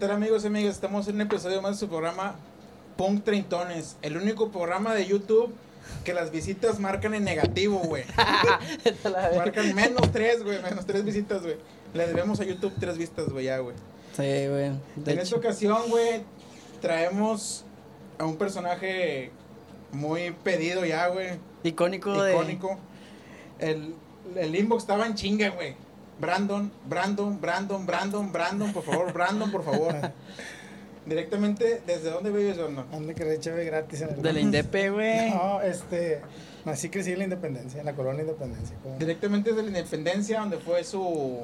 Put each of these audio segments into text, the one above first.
¿Qué tal amigos y amigas? Estamos en un episodio más de su programa Punk Treintones, el único programa de YouTube que las visitas marcan en negativo, güey. marcan menos tres, güey, menos tres visitas, güey. Le debemos a YouTube tres vistas, güey, ya, güey. Sí, güey. En esta ocasión, güey, traemos a un personaje muy pedido ya, güey. Icónico, de... Icónico. El, el inbox estaba en chinga, güey. Brandon, Brandon, Brandon, Brandon, Brandon, por favor, Brandon, por favor. Directamente, ¿desde dónde vives, Brandon? Ande que cheve gratis en el De la Indepe, güey. No, este. Nací crecí en la Independencia, en la colonia Independencia. ¿cómo? Directamente desde la Independencia, donde fue su,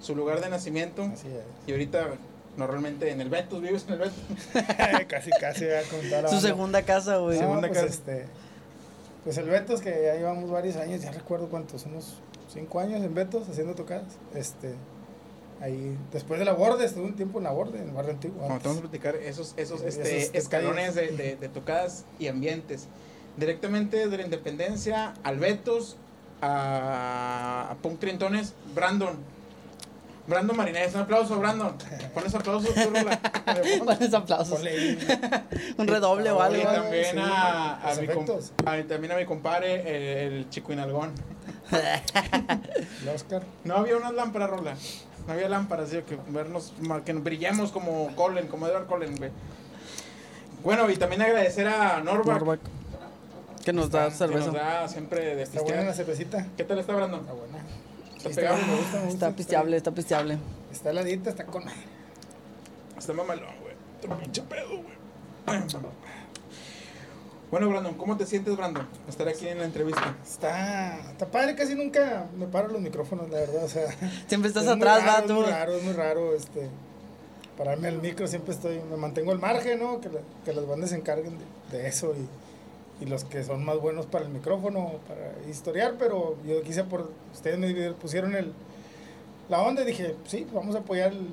su lugar de nacimiento. Así es. Y ahorita, normalmente en el Betus, ¿vives en el Betus? casi, casi, con toda la Su banda. segunda casa, güey. No, segunda pues, casa. Este, pues el Betos, que ya llevamos varios años, ya recuerdo cuántos, unos cinco años en Betos haciendo tocadas. Este, ahí, después de la Borde, estuve un tiempo en la Borde, en el barrio antiguo. Bueno, vamos a platicar esos, esos, este, escalones de, de, de tocadas y ambientes. Directamente desde la Independencia al Betos, a, a Punk Trintones, Brandon. Brandon Marinés, un aplauso, Brandon. Pones aplausos, tú, Rola. Pones aplausos. Ponle Un redoble o Y algo. Ah, también, sí, a, mi a- también a mi compadre, el, el chico Inalgón. el Oscar. No había unas lámparas, Rola. No había lámparas, digo, que vernos, que nos brillemos como Colin, como Edward Cullen, güey. Bueno, y también agradecer a Norback, Norback. Que nos da que cerveza. nos da siempre de Está buena la cervecita. ¿Qué tal está, Brandon? Está buena. Está Sí, pegado. buena, me gusta, me gusta, Está pisteable, está pisteable. Está heladita, está con. Está mamalón, güey. Está pinche pedo, güey. Bueno, Brandon, ¿cómo te sientes, Brandon? Estar aquí en la entrevista. Está, está padre, casi nunca me paro los micrófonos, la verdad, o sea. Siempre estás es atrás, va Es tú. muy raro, es muy raro, este. Pararme al micro, siempre estoy, me mantengo al margen, ¿no? Que, la- que las bandas se encarguen de, de eso y, y los que son más buenos para el micrófono, para historiar, pero yo quise por, ustedes me pusieron el, la onda y dije, sí, vamos a apoyar el,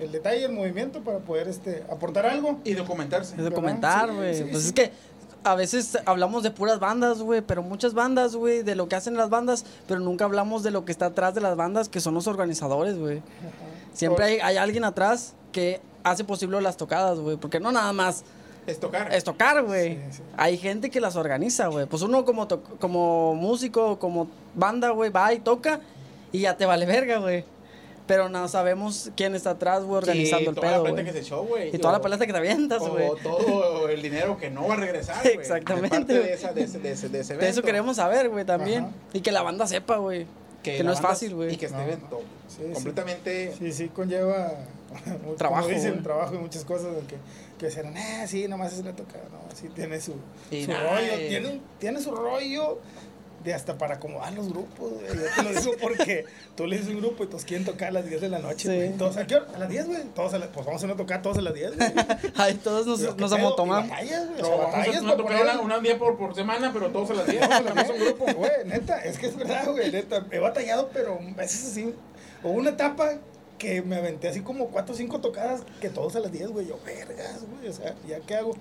el detalle, el movimiento para poder, este, aportar algo. Y documentarse. Es de comentar, Sí, güey. sí, pues sí. es que a veces hablamos de puras bandas, güey, pero muchas bandas, güey, de lo que hacen las bandas, pero nunca hablamos de lo que está atrás de las bandas, que son los organizadores, güey. Siempre hay, hay alguien atrás que hace posible las tocadas, güey, porque no nada más Es tocar. es tocar, güey. Sí, sí. Hay gente que las organiza, güey. Pues uno como, to- como músico, como banda, güey, va y toca y ya te vale verga, güey. Pero no sabemos quién está atrás, güey, organizando Sí, el toda pedo, la plata güey. que se echó, güey. Y toda la pelota que te avientas, güey. O todo el dinero que no va a regresar, güey. Exactamente, De parte de, güey. esa, de, ese, de, ese, de ese De eso queremos saber, güey, también. Ajá. Y que la banda sepa, güey. Que no es fácil, güey. Y que esté No. evento sí. completamente... Sí, sí, conlleva Trabajo, Como dicen, güey. trabajo y muchas cosas que, que serán, ah, sí, nomás es la toca. No, sí, tiene su, su nada, rollo. eh. Tiene, tiene su rollo de hasta para acomodar los grupos. güey. Yo te lo digo porque tú le dices un grupo y todos quieren tocar a las 10 de la noche. Sí. güey. Todos, ¿a qué hora? A las 10, güey. Todos a la- pues vamos a una tocar todos a las 10, güey. Ahí todos nos, Pero, ¿qué nos amotomamos. Batallas, güey. O No, sea, vamos a batallas una tocada poner- una, un día por, por semana, pero todos a las 10. no es un grupo. Güey, neta, es que es verdad, güey, neta. He batallado, pero a veces así. O una etapa que me aventé así como cuatro o cinco tocadas que todos a las 10, güey. Yo, vergas, güey, o sea, ¿ya qué hago?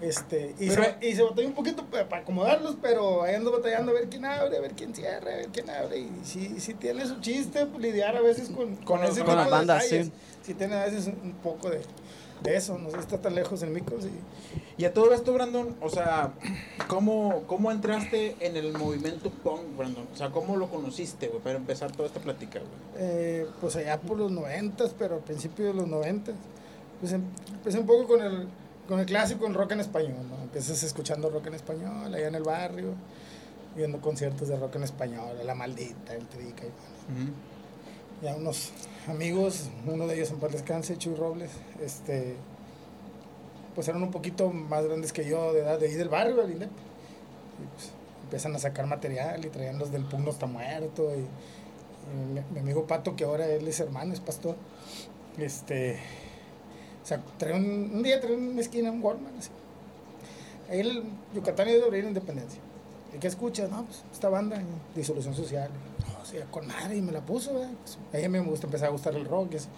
Este, y, Pero- se, y se batalló un poquito pa- para acomodarlos, pero ahí ando batallando a ver quién abre, a ver quién cierra, a ver quién abre. Y sí, sí tiene su chiste pues, lidiar a veces con, Con ese con tipo las de bandas, detalles. sí. Sí tiene a veces un, un poco de, de eso, no sé está tan lejos el micro, sí. Y a todo esto, Brandon, o sea, ¿cómo, cómo entraste en el movimiento punk, Brandon? O sea, ¿cómo lo conociste, güey, para empezar toda esta plática, güey? Eh, pues allá por los noventas, pero al principio de los noventas. Pues em- empecé un poco con el, con el clásico, el rock en español, ¿no? Empiezas escuchando rock en español, allá en el barrio, viendo conciertos de rock en español, La Maldita, El Trica y bueno. Ya unos amigos, uno de ellos en paz descanse, Chuy Robles, este, pues eran un poquito más grandes que yo de edad, de ahí del barrio, del INDEP. Y pues empiezan a sacar material y traían los del Pug no está muerto. Y, mi, mi amigo Pato, que ahora él es hermano, es pastor, este, o trae un, día trae una esquina, un Walmart, así. El Yucatán y de Independencia. ¿Y qué escuchas? No, pues esta banda, disolución social. Sea, con madre, y me la puso, ¿verdad? Pues, a ella me gusta, empezar a gustar el rock. Y, así.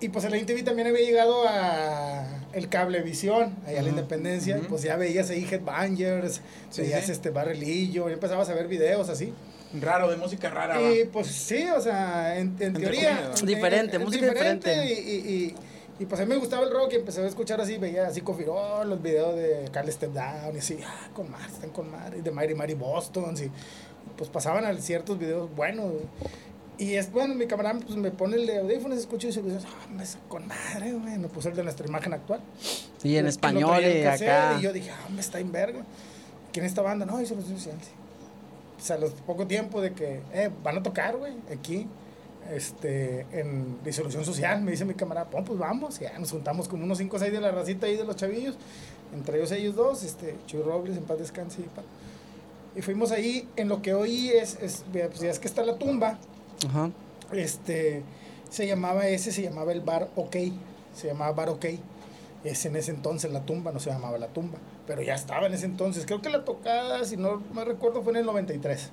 y pues en la INTV también había llegado a el Cablevisión, allá a la Independencia. y ujú. Pues ya veías ahí Headbangers, Sí, veías sí. este Barrelillo, y empezabas a ver videos así. Raro, de música rara. Y va. pues sí, o sea, en, teoría. comillas, eh, Diferente, eh, música diferente. Y, y, y, y, pues a mí me gustaba el rock y empecé a escuchar así, veía así Cofirol, los videos de Carl Step Down y así, ah, con madre, están con madre, y de Mary Mary Boston, y pues pasaban a ciertos videos buenos. Y es bueno, mi camarada pues, me pone el de audífonos, escucho y dice, ah, me con madre, güey. Me puse el de nuestra imagen actual. Y en español y cassette, acá. Y yo dije, ah, me está en verga. ¿Quién es esta banda? No, dice los sociales. O sea, a los poco tiempo de que, eh, van a tocar, güey, aquí, este, en disolución social, me dice mi camarada, "Pum, pues vamos, y ya nos juntamos con unos 5 o 6 de la racita ahí de los chavillos, entre ellos ellos dos, este, Chuy Robles, en paz descanse, y, pa- y fuimos ahí, en lo que hoy es, es pues ya es que está la tumba, Ajá. este, se llamaba ese, se llamaba el bar OK, se llamaba bar OK. Es en ese entonces la tumba, no se llamaba la tumba, pero ya estaba en ese entonces. Creo que la tocada, si no me recuerdo, fue en el 93.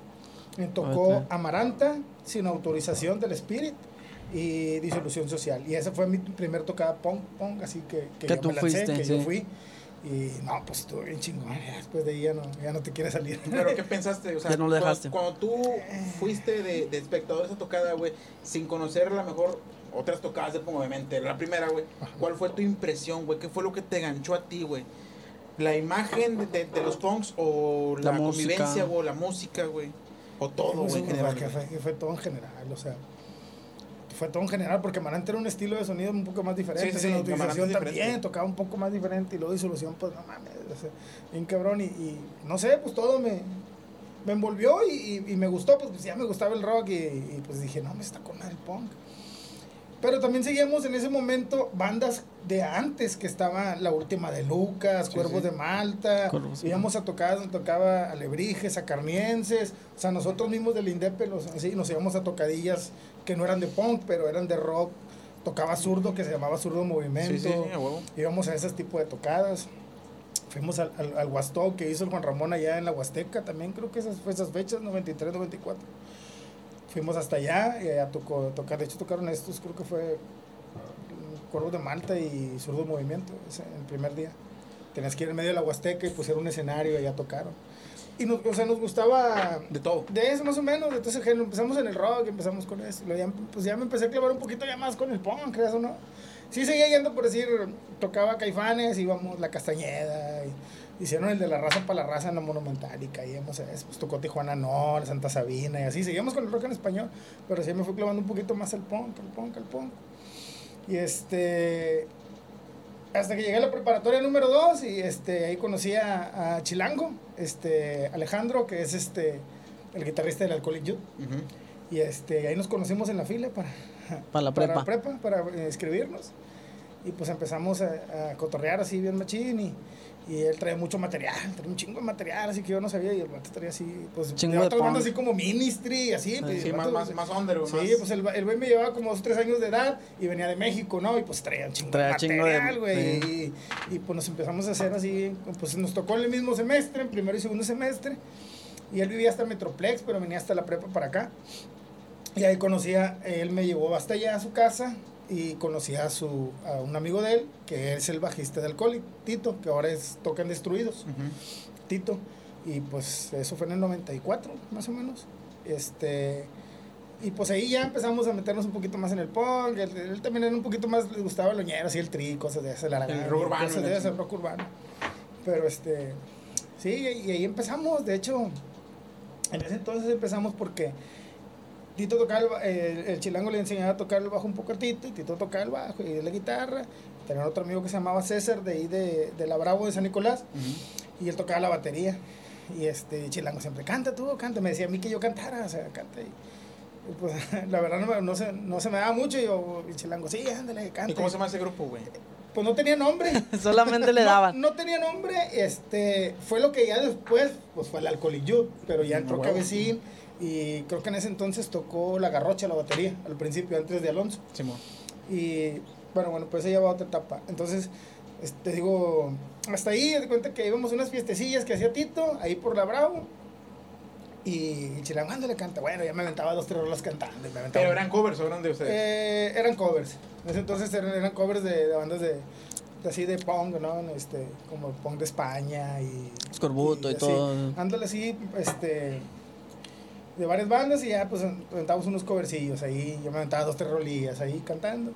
Me tocó Ok. Amaranta, sin autorización del Spirit y disolución social. Y esa fue mi primer tocada pong, pong, así que, que, Que yo tú me lancé, fuiste, que yo sí. fui. Y no, pues estuvo bien chingón. Después de ahí ya no, ya no te quieres salir. Pero ¿qué pensaste? O sea, Ya no lo cuando- dejaste. Cuando, tú fuiste de, de espectador a esa tocada, güey, sin conocer a lo mejor otras tocadas de Pongo obviamente, la primera, güey, ¿cuál fue tu impresión, güey? ¿Qué fue lo que te ganchó a ti, güey? ¿La imagen de, de- de los punks o la, La convivencia o la música, güey? O todo, güey, en general. que fue, que fue todo en general, o sea, fue todo en general porque Amarante era un estilo de sonido un poco más diferente, Sí, sí, Amarante utilización también, tocaba un poco más diferente y luego disolución, pues no mames, bien cabrón y, y no sé, pues todo me, me envolvió y, y- y me gustó, pues, ya me gustaba el rock y, y, pues dije, no, me está con el punk. Pero también seguíamos en ese momento bandas de antes, que estaba la última de Lucas, Sí, Cuervos sí. de Malta, íbamos a tocar, nos tocaba Alebrijes, a Carnienses, o sea, nosotros mismos del Indepe, los, así, nos íbamos a tocadillas que no eran de punk, pero eran de rock, tocaba zurdo, que se llamaba Zurdo Movimiento, Sí, íbamos a ese tipo de tocadas. Fuimos al, al, al Huastó que hizo el Juan Ramón allá en la Huasteca, también creo que esas fue esas fechas, 93, 94. Fuimos hasta allá y allá tocó, tocar, de hecho tocaron estos, creo que fue mm, Cuervos de Malta y Zurdo Movimiento, ese, el primer día. Tenías que ir en medio de la Huasteca y pusieron un escenario y allá tocaron. Y nos, o sea, nos gustaba De todo. de eso más o menos, entonces empezamos en el rock, empezamos con eso, ya, pues ya me empecé a clavar un poquito ya más con el punk, creas o no. Sí seguía yendo por decir, tocaba Caifanes, íbamos La Castañeda, y hicieron el de la raza para la raza en la Monumental y caíamos pues tocó Tijuana No, Santa Sabina y así, seguíamos con el rock en español, pero sí me fui clavando un poquito más el punk, el punk, el punk. Y este, hasta que llegué a la preparatoria número 2 y este, ahí conocí a, a Chilango, este, Alejandro, que es este, el guitarrista del Alcoholic Youth. Ujú. Y este, ahí nos conocimos en la fila para, Para la prepa. para, prepa, para eh, inscribirnos. Y pues empezamos a, a cotorrear así bien machín y, y él trae mucho material, trae un chingo de material, así que yo no sabía y el vato traía así, pues Chingo de punk. así como Ministry así. pues, Sí, más, más, más under, Sí, más- pues el, el güey me llevaba como dos, tres años de edad y venía de México, ¿no? Y pues traía un chingo Traía de material, güey. Y, y, pues nos empezamos a hacer así, pues nos tocó en el mismo semestre, en primero y segundo semestre. Y él vivía hasta Metroplex, pero venía hasta la prepa para acá. Y ahí conocía, él me llevó hasta allá a su casa y conocí a, su, a un amigo de él, que es el bajista del Coli, Tito, que ahora es Tocan Destruidos. Ujú. Tito. Y pues eso fue en el 94, más o menos. Este. Y pues ahí ya empezamos a meternos un poquito más en el punk. Él, él también era un poquito más, le gustaba el oñero, así el tri, cosas de ese, el aragán, El rock urbano, Cosas de ese, chingada. rock urbano. Pero este. Sí, y ahí empezamos. De hecho, en ese entonces empezamos porque Tito tocaba el, el, el chilango le enseñaba a tocar el bajo un poco a Tito, y Tito tocaba el bajo y la guitarra. Tenía otro amigo que se llamaba César, de ahí de, de la Bravo de San Nicolás. Ujú. Y él tocaba la batería. Y este Chilango siempre, canta tú, canta. Me decía a mí que yo cantara, o sea, canta. Y, pues la verdad no, no, se, no se me daba mucho. Y yo, y Chilango, sí, ándale, canta. ¿Y cómo se llama ese grupo, güey? Pues no tenía nombre. Solamente le No- daban. No, tenía nombre. Este, fue lo que ya después, pues fue el Alcoholic Youth. Pero ya Mm, entró huevo. Cabecín. Y creo que en ese entonces tocó la garrocha, la batería, al principio, antes de Alonso. Simón. Y bueno, bueno, pues ella va a otra etapa. Entonces, este, digo, hasta ahí, de cuenta que íbamos a unas fiestecillas que hacía Tito, ahí por la Bravo. Y Chilango, ¿dónde le canta? Bueno, ya me aventaba dos, tres rolas cantando. y me aventaba- Pero eran covers, o eran de ustedes. Eh, eran covers. En ese entonces eran, eran covers de, de bandas de, de así de punk, ¿no? Este, como punk de España y... Escorbuto y así. todo. Ándale así, este... de varias bandas y ya pues aventamos unos covercillos ahí, yo me aventaba dos, tres rolillas ahí cantando.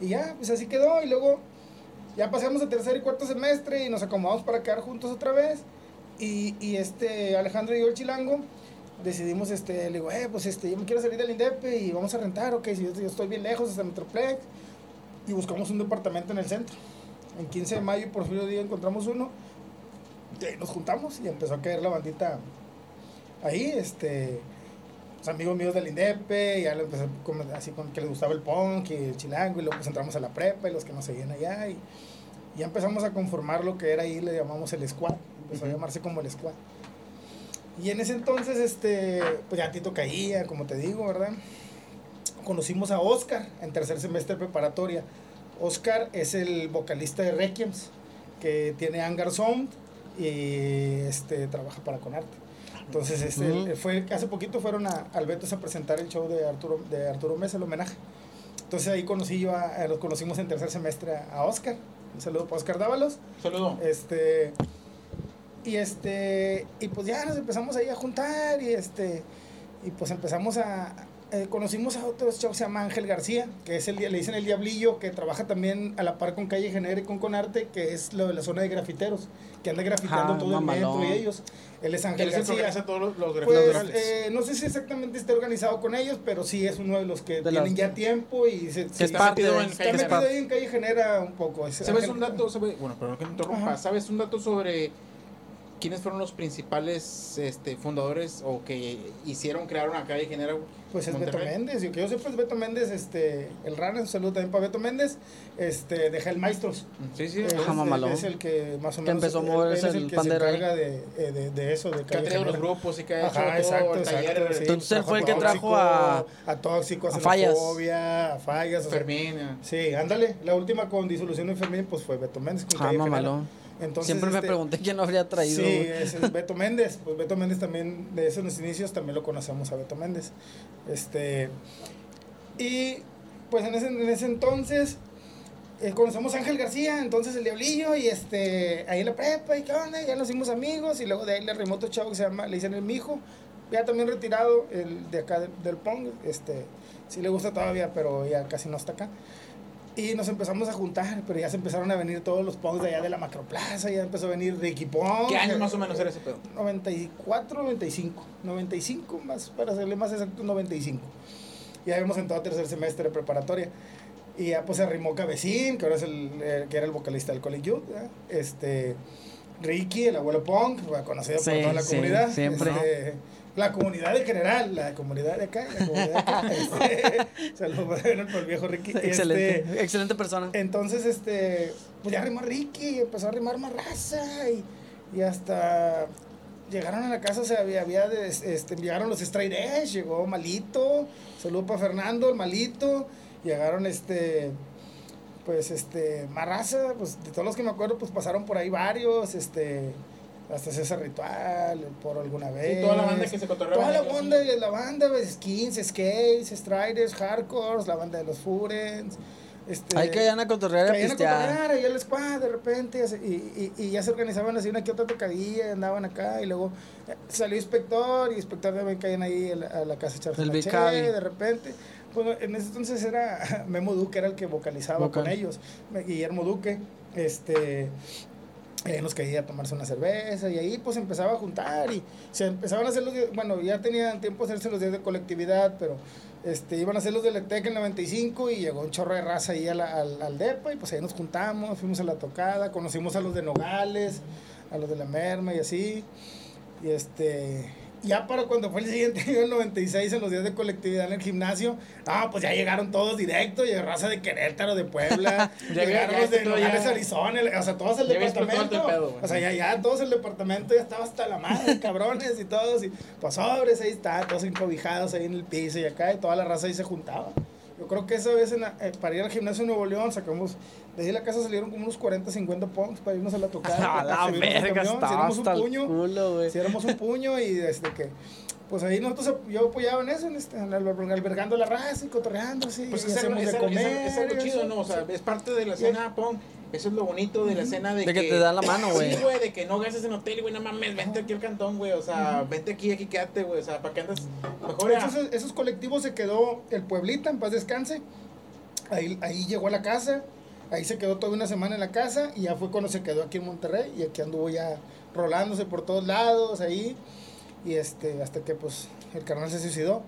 Y ya, pues así quedó y luego ya pasamos a tercer y cuarto semestre y nos acomodamos para quedar juntos otra vez. Y, y este Alejandro y yo el chilango decidimos, este, le digo, eh, pues este, yo me quiero salir del INDEP y vamos a rentar, ok, si yo, yo estoy bien lejos hasta Metroplex. Y buscamos un departamento en el centro. En 15 de mayo, por fin día, encontramos uno. Y nos juntamos y empezó a caer la bandita ahí, este, los amigos míos del INDEP, ya lo empecé como, así con que les gustaba el punk y el chilango, y luego pues entramos a la prepa y los que nos seguían allá, y ya empezamos a conformar lo que era ahí, le llamamos el squad, empezó a llamarse como el squad. Y en ese entonces, este, pues ya Tito caía, como te digo, ¿verdad? Conocimos a Oscar en tercer semestre preparatoria. Oscar es el vocalista de Requiems, que tiene Hangar Sound y este, trabaja para Conarte. Entonces, este, fue, hace poquito fueron a, al Betos a presentar el show de Arturo, de Arturo Mesa, el homenaje. Entonces ahí conocí yo, a, los conocimos en tercer semestre a Oscar. Un saludo para Oscar Dávalos. Saludo. Este, y este, y pues ya nos empezamos ahí a juntar y este, y pues empezamos a, eh, conocimos a otro chavo que se llama Ángel García, que es el, le dicen el Diablillo, que trabaja también a la par con Calle Genere y con Conarte, que es lo de la zona de grafiteros, que anda grafitando todo el metro y ellos. Él es Ángel García. Es todos los, pues, eh, no sé si exactamente está organizado con ellos, pero sí es uno de los que tienen ya tiempo y se, se está metido en, Calle Genera. ahí en Calle Genera un poco. ¿Sabes un dato? bueno, pero que interrumpa. ¿Sabes un dato sobre ¿quiénes fueron los principales este, fundadores o que hicieron crear una calle Genera? Pues es Beto Méndez, yo que yo sé pues Beto Méndez, este, el runner, un saludo también para Beto Méndez, este, de Hell Maestros. Sí, sí, es, es, el que más o menos empezó a mover el, el, que se encarga de, eh, de, de, eso, de que ha traído los grupos y que ha hecho Ajá, exacto, exacto, sí, Entonces él fue el que trajo a a Tóxico, a, a Fallas, a Fallas, Fermín. sí, ándale, la última con disolución de Fermín pues fue Beto Méndez con ah, mamalón. Siempre me este, pregunté quién lo habría traído. Sí, es, Beto Méndez. Pues Beto Méndez también, de esos inicios, también lo conocemos a Beto Méndez. Este, y pues en ese, en ese entonces eh, conocemos a Ángel García, entonces el Diablillo, y este, ahí en la prepa, y qué onda, ya nos hicimos amigos, y luego de ahí le remoto chavo que se llama, le dicen el mijo, ya también retirado, el de acá del, del Pong, este, sí le gusta todavía, pero ya casi no está acá. Y nos empezamos a juntar, pero ya se empezaron a venir todos los punks de allá de la Macroplaza, ya empezó a venir Ricky Pong. ¿Qué año más o menos era ese pedo? 94, 95. 95 más, para serle más exacto, 95. Ya habíamos entrado a tercer semestre de preparatoria. Y ya pues se arrimó Cabecín, que ahora es el, eh, que era el vocalista del College Youth, Este, Ricky, el abuelo Punk, conocido por toda la comunidad. Siempre. Este, la comunidad en general, la comunidad de acá, la comunidad de acá. este, saludos por el viejo Ricky. Excelente, este, excelente persona. Entonces, este, pues ya arrimó Ricky, empezó a arrimar más raza y, y hasta llegaron a la casa, o sea, había, había este, llegaron los Straight Edge, llegó Malito, saludo para Fernando, el Malito, llegaron este, pues este, más raza, pues de todos los que me acuerdo, pues pasaron por ahí varios, este, hasta César Ritual, por alguna vez. Sí, toda la banda que se cotorreó. Toda la banda, la banda, skins, skates, striders, hardcores, la banda de los Furens. Este, Hay que vayan a cotorrear a pistear. a cotorrear, el squad de repente, y, y, y, ya se organizaban así una que otra tocadilla, andaban acá, y luego eh, salió inspector, y inspector también caían ahí a la, a la casa la de repente. Bueno, en ese entonces era Memo Duque, era el que vocalizaba Vocal. con ellos, Guillermo Duque, este, eh, nos caía a tomarse una cerveza y ahí pues empezaba a juntar y se empezaban a hacer los bueno, ya tenían tiempo de hacerse los días de colectividad, pero este, iban a hacer los del ETEC en 95 y llegó un chorro de raza ahí al, al, al, DEPA y pues ahí nos juntamos, fuimos a la tocada, conocimos a los de Nogales, a los de la Merma y así, y este, ya para cuando fue el siguiente año, el 96, en los días de colectividad en el gimnasio, ah, pues ya llegaron todos directos, llegó raza de Querétaro, de Puebla, llegaron los de Nogales, Arizona, o sea, todos el ya departamento, pedo, o sea, ya, ya todos el departamento ya estaba hasta la madre, cabrones y todos, y pues sobres, ahí está, todos encobijados ahí en el piso y acá, y toda la raza ahí se juntaba. Yo creo que esa vez en eh, para ir al gimnasio de Nuevo León sacamos, de ahí la casa salieron como unos 40, 50 punks para irnos a la tocada. A la verga, hasta un puño, culo, güey. Si éramos un puño y desde que pues ahí nosotros yo apoyaba en eso, en este, albergando la raza y cotorreando así. Pues y hacemos de comer. Es, algo chido, ¿no? O sea, es parte de la escena punk Eso es lo bonito de la escena de, De que te da la mano, güey. Sí, güey, de que no gastes en hotel, güey, no mames, vente aquí al cantón, güey. O sea, vente aquí, aquí quédate, güey. O sea, ¿para qué andas? Mejor ya. Esos, esos colectivos se quedó el Pueblita, en paz descanse. Ahí, ahí llegó a la casa. Ahí se quedó toda una semana en la casa. Y ya fue cuando se quedó aquí en Monterrey. Y aquí anduvo ya rolándose por todos lados ahí. Y este, hasta que pues el carnal se suicidó.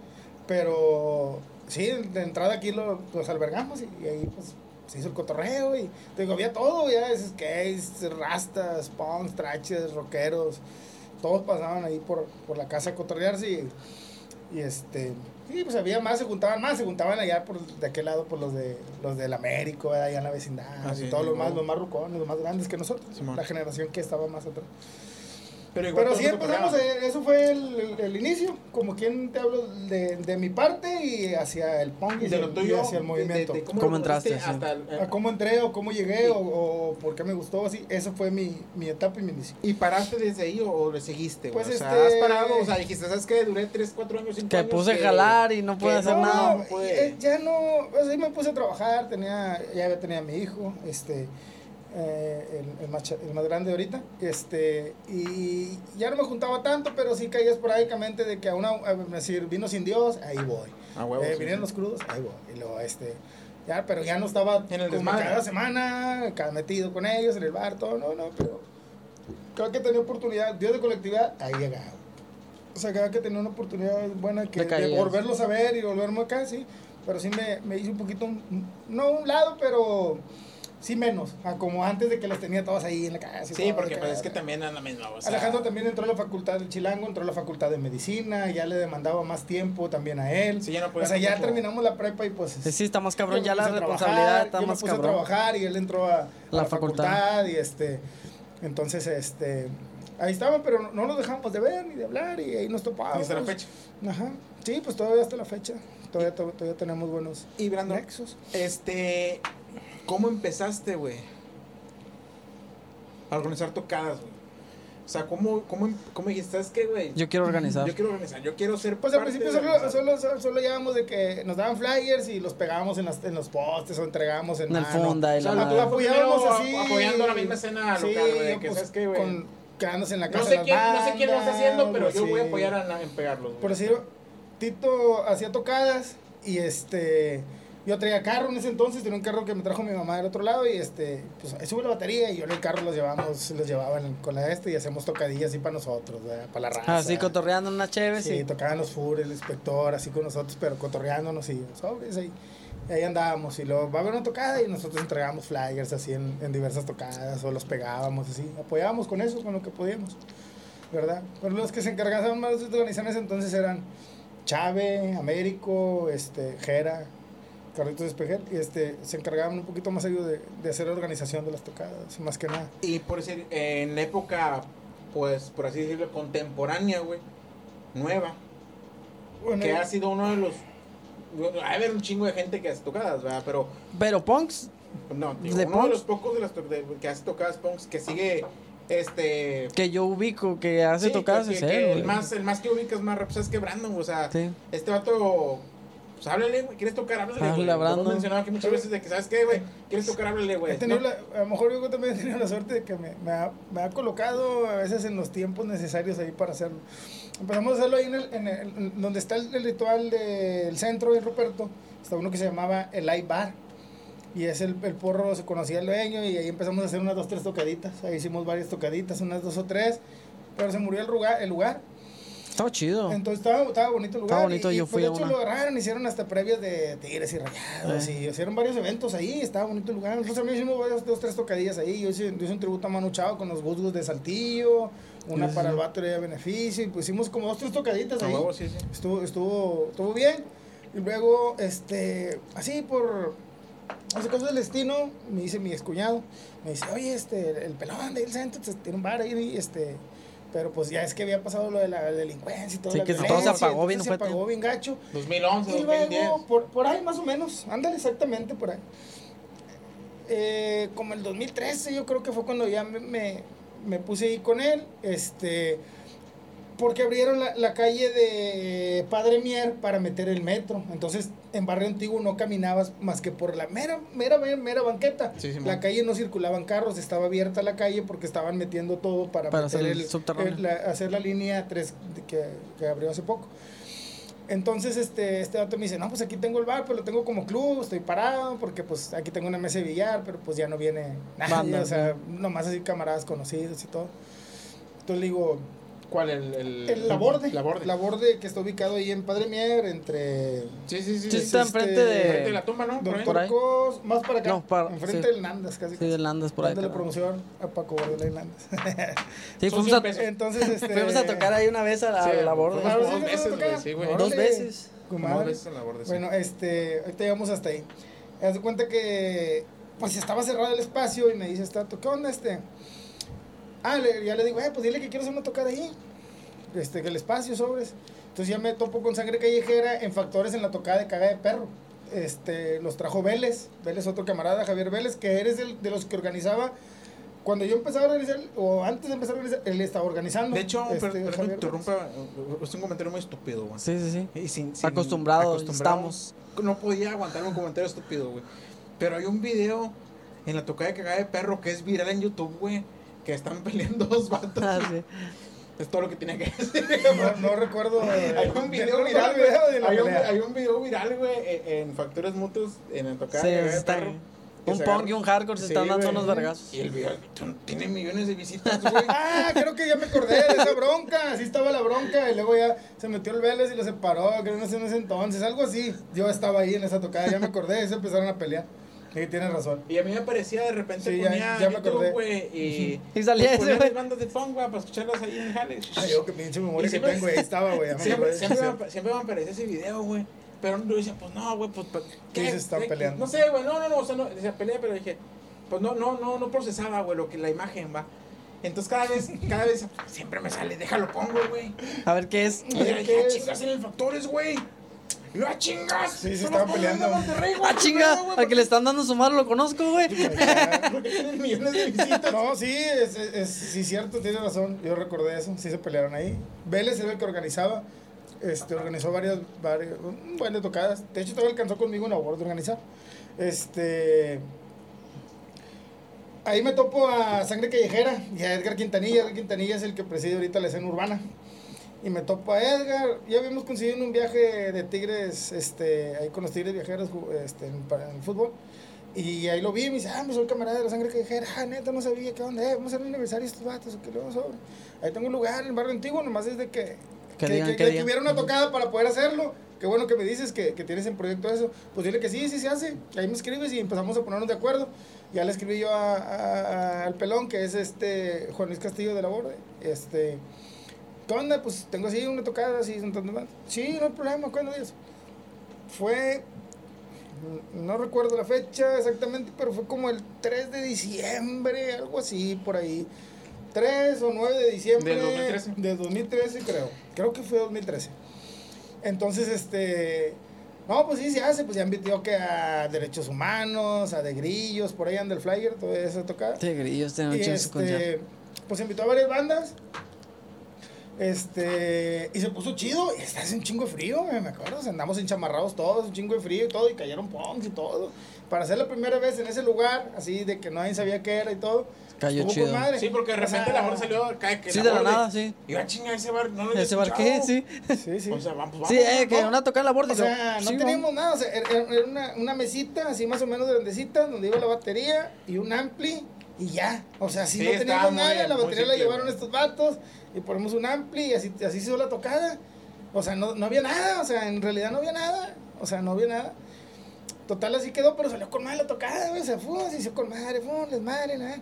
Pero sí, de entrada aquí lo- los albergamos. Y, y ahí pues se hizo el cotorreo. Y te digo, había todo ya. Skates, rastas, punks, traches, rockeros. Todos pasaban ahí por, por la casa a cotorrearse. Y, y este, sí, pues había más, se juntaban más, se juntaban allá por de aquel lado, por los de los del Américo, allá en la vecindad, Ah, y sí, todos los más, los más rucones, los más grandes que nosotros, la generación que estaba más atrás. Pero igual Pero sí empezamos, eh, eso fue el, el- el inicio, como quien te hablo de, de mi parte y hacia el punk y, de lo hacia- tuyo, y hacia el movimiento. de- de ¿Cómo conociste entraste. Hasta el- a cómo entré o cómo llegué o, o por qué me gustó, así, eso fue mi, mi etapa y mi inicio. ¿Y paraste desde ahí o, o le seguiste? Pues, o sea, este- has parado, o sea, dijiste, ¿sabes qué? Duré 3, 4 años, 5 Que años. puse a jalar y no pude que hacer no, nada. no puede. eh, ya no, pues ahí me puse a trabajar, tenía, ya había tenía a mi hijo, este, eh, el, el más, el más grande ahorita, este, y ya no me juntaba tanto, pero sí caía esporádicamente de que a una, a decir, vino sin Dios, ahí voy. Ah, huevo, Eh, sí, vinieron sí. los crudos, ahí voy. Y luego, este, ya, pero ya no estaba En el como cada semana, cada metido con ellos, en el bar, todo, no, no, pero cada que tenía oportunidad, Dios de colectividad, ahí llegaba. O sea, cada que tenía una oportunidad buena que de volverlos a ver y volverme acá, sí. Pero sí me, me hice un poquito, no un lado, pero sí menos. a como antes de que las tenía todas ahí en la casa. Sí, porque pues, es que también es la misma, o sea. Alejandro también entró a la facultad del Chilango, entró a la facultad de medicina, ya le demandaba más tiempo también a él. Sí, ya no podía o sea, ya terminamos la prepa y pues... Sí, sí, está más yo cabrón. me Ya la puse a trabajar, responsabilidad está yo me más puse a cabrón. trabajar y él entró a, a La la, facultad. facultad. y este... Entonces, este... Ahí estaban, pero no, no nos dejamos de ver ni de hablar y ahí nos topábamos. Hasta la fecha. Ajá. Sí, pues todavía hasta la fecha. Todavía, to- todavía tenemos buenos Y Brandon, nexos. este. ¿Cómo empezaste, güey? A organizar tocadas, güey. O sea, ¿cómo, cómo, cómo dijiste? ¿Sabes qué, güey? Yo quiero organizar. Yo quiero organizar, yo quiero ser. Pues al principio solo, solo, solo, solo llevábamos de que nos daban flyers y los pegábamos en, las, en los postes o entregábamos en, En el funda y O sea, la tú madre. apoyábamos así. apoyando la misma escena Sí, local, güey, pues, sabes qué, güey. quedándose en la casa No de sé, las quién, no sé quién lo está haciendo, pero bandas, yo voy a apoyar a, en pegarlos. güey. Por decir, Tito hacía tocadas y este. Yo traía carro en ese entonces, tenía un carro que me trajo mi mamá del otro lado y este, pues ahí sube la batería y yo en el carro los llevamos, los llevaba en- con la este y hacemos tocadillas así para nosotros, ¿verdad? para la raza. Así cotorreando una chévere, Sí, sí. tocaban los FUR, el inspector, así con nosotros, pero cotorreándonos y sobres ahí. Y ahí andábamos y luego va a haber una tocada y nosotros entregábamos flyers así en, en diversas tocadas o los pegábamos así. Apoyábamos con eso, con lo que podíamos, ¿verdad? Pero los que se encargaban más de organizar en ese entonces eran Chave, Américo, este, Jera, Carlitos Espejer, y este, se encargaban un poquito más ellos de, de hacer organización de las tocadas, más que nada. Y por decir, en la época, pues, por así decirlo, contemporánea, güey, nueva, Bueno, que ha sido uno de los. bueno, Ha haber un chingo de gente que hace tocadas, ¿verdad? Pero, Pero punks, no, digo, ¿De uno de los pocos de las de- que hace tocadas punks que sigue, este. que yo ubico, que hace sí, tocadas que- es que él, el güey. más, el más que ubicas más rap, ¿sabes que Brandon, o sea, Sí. este vato. Pues háblale, güey. ¿Quieres tocar? Háblale, güey. Hemos mencionado aquí muchas veces de que, ¿sabes qué, güey? ¿Quieres tocar? Háblale, güey. ¿no? a lo mejor yo también he tenido la suerte de que me, me ha, me ha colocado a veces en los tiempos necesarios ahí para hacerlo. Empezamos a hacerlo ahí en, el, en el- donde está el, el ritual del centro de Ruperto. Está uno que se llamaba el Light Bar. Y es el, el porro, se conocía el dueño y ahí empezamos a hacer unas dos, tres tocaditas. Ahí hicimos varias tocaditas, unas dos o tres. Pero se murió el lugar. El lugar. Estaba chido. Entonces estaba, estaba bonito el lugar. Estaba bonito, y, y, yo pues, fui de a hecho una. lo agarraron, hicieron hasta previas de tigres y rayados. Eh. Y hicieron varios eventos ahí. Estaba bonito el lugar. Nosotros también hicimos varios, dos, tres tocadillas ahí. Yo hice, yo hice un tributo a Manu Chao con los Guzgus de Saltillo. Una Sí, para sí. el Vato de Beneficio. Y pues hicimos como dos, tres tocaditas ahí. huevo, sí, sí. Estuvo, estuvo, estuvo bien. Y luego, este, así por, hace cosas del destino, me dice mi excuñado, me dice, oye, este, el pelón de el centro tiene un bar ahí, este, pero pues ya es que había pasado lo de la delincuencia y todo. Sí, la que todo se apagó bien Se apagó bien gacho. 2011, Y 2010. luego, por, por ahí más o menos, ándale exactamente por ahí. Eh, como el 2013 yo creo que fue cuando ya me, me, me puse ahí con él, este, Porque abrieron la, la calle de Padre Mier para meter el metro. Entonces, en Barrio Antiguo no caminabas más que por la mera, mera, mera, mera banqueta. Sí, la calle no circulaban carros, estaba abierta la calle porque estaban metiendo todo para, Para meter hacer el el- subterráneo. el- la- hacer la línea 3 que, que abrió hace poco. Entonces, este, este dato me dice, no, pues aquí tengo el bar, pero lo tengo como club, estoy parado, porque pues aquí tengo una mesa de billar, pero pues ya no viene nadie, Banda, o sea, nomás así camaradas conocidos y todo. Entonces le digo, ¿Cuál? El, el, el Laborde. La Borde. Laborde que está ubicado ahí en Padre Mier, entre Sí, sí, sí. Está este, enfrente de- Enfrente de la tumba, ¿no? Por ahí. Doctor ahí. Cos, más para acá, No, para- enfrente sí. del Nandas, casi. Sí, del Landas por ahí. Dándole pero- promoción a Paco Guardiola y Nandas. Sí, fuimos 100 a, pesos. Entonces, este... fuimos a tocar ahí una vez a la, Sí, la ¿sí dos veces, güey, sí, güey. Dos veces. Dos veces en la Borde, sí. Bueno, este, ahorita llegamos hasta ahí. Haz de cuenta que, pues estaba cerrado el espacio y me dice, ¿qué onda este? Ah, le- ya le digo, eh, pues dile que quiero hacer una tocada ahí. Este, que el espacio, sobres. Entonces ya me topo con sangre callejera en factores en la tocada de caga de perro. Este, los trajo Vélez, Vélez otro camarada, Javier Vélez, que eres el, de los que organizaba. Cuando yo empezaba a organizar, o antes de empezar a organizar, él estaba organizando. De hecho, este, per- perdón que Javier interrumpa, es un comentario muy estúpido, güey. Sí, sí, sí. Y sin- sin- Acostumbrados acostumbrado, estamos. No podía aguantar un comentario estúpido, güey. Pero hay un video en la tocada de cagada de perro que es viral en YouTube, güey. Que están peleando dos vatos. Ah, sí. Es todo lo que tenía que decir. No, no recuerdo. eh, Hay un video no viral, el güey. Hay un, pelea. hay un video viral, güey, en, en Factores Mutuos, en la tocada Sí, está- perro. Un se punk y un hardcore se Sí, están dando unos vergazos. Y el video tiene millones de visitas, güey. Ah, creo que ya me acordé de esa bronca. Así estaba la bronca. Y luego ya se metió el Vélez y lo separó. Creo que en ese entonces. Algo así. Yo estaba ahí en esa tocada. Ya me acordé. Y se empezaron a pelear. Y tienes razón. Y a mí me parecía de repente Sí, ya- ponía ya me YouTube, güey, y, Y salía ese, güey. bandas de funk, güey, para escucharlas ahí en Jales. Ay, yo qué pinche memoria que tengo. Ahí estaba, güey. ya me Siempre, siempre, Sí. me, siempre me aparecía ese video, güey. Pero yo decía, pues no, güey, pues. pues, ¿Qué se están peleando? No sé, güey, no, no, no, o sea, no, decía pelea, pero dije, pues no, no, no, no procesaba, güey, lo que la imagen va. Entonces cada vez, cada vez siempre me sale, déjalo pongo, güey. A ver qué es. ¿qué dije, "Ah, es? chingas en el Factores, güey. Yo, "Ah, chingas. Sí, se estaban peleando. Monterrey, güey, Ah, chinga, güey, al que le están dando su madre lo conozco, güey. Porque tienen millones de visitas. No, sí, es, es, sí, cierto, tienes razón. Yo recordé eso. Sí se pelearon ahí. Vélez era el que organizaba. Este, organizó varias, varias, un buen de tocadas. De hecho, todavía alcanzó conmigo una board de organizar. Este. Ahí me topo a Sangre Callejera y a Edgar Quintanilla. Edgar Quintanilla es el que preside ahorita la escena urbana. Y me topo a Edgar. Ya habíamos conseguido un viaje de Tigres, este, ahí con los Tigres viajeros este, en, para- en el fútbol. Y ahí lo vi y me dice, ah, pues soy camarada de la sangre callejera. Ah, neta, no sabía qué onda, eh, vamos a hacer el aniversario estos vatos. o qué luego sobre. Ahí tengo un lugar en el barrio antiguo, nomás es de que, Que que, digan, que- que que tuviera una tocada para poder hacerlo. Qué bueno que me dices que, que tienes en proyecto eso. Pues dile que sí, sí se hace. Ahí me escribes y empezamos a ponernos de acuerdo. Ya le escribí yo a- a- a- al pelón, que es este Juan Luis Castillo de la Borde. Este, ¿qué onda? Pues tengo así una tocada, así, un montón de más. Sí, no hay problema, ¿cuándo es? Fue, no recuerdo la fecha exactamente, pero fue como el 3 de diciembre, algo así, por ahí. 3 o 9 de diciembre. Del 2013. Del 2013, creo. Creo que fue 2013. Entonces, este. No, pues sí, se hace. Pues ya invitó que a Derechos Humanos, a De Grillos, por ahí anda el flyer, todo eso tocar. Sí, grillos, su concierto. este, pues invitó a varias bandas. Este, y se puso chido. Y está hace un chingo de frío, me, me acuerdo. o sea, andamos enchamarrados todos, un chingo de frío y todo. Y cayeron punks y todo. Para hacer la primera vez en ese lugar, así de que nadie sabía qué era y todo. Cayó chido. madre. Sí, porque de repente la hora salió acá. Que Sí, la de la nada, sí. Y yo, "Ah, chinga, ese bar no lo ¿Ese bar qué? escuchado". Sí. Sí, sí. O sea, vamos, vamos. Sí, eh, que una toca la borda. O sea, no Sí, teníamos nada, o sea, era, era una, una mesita así más o menos grandecita donde iba la batería y un ampli y ya. O sea, si Sí, no teníamos nada, la batería la llevaron estos vatos y ponemos un ampli y así, así se hizo la tocada. O sea, no, no había nada, o sea, en realidad no había nada, o sea, no había nada. Total, así quedó, pero salió con madre la tocada, güey, se fue, se hizo con madre, fue, les madre, nada.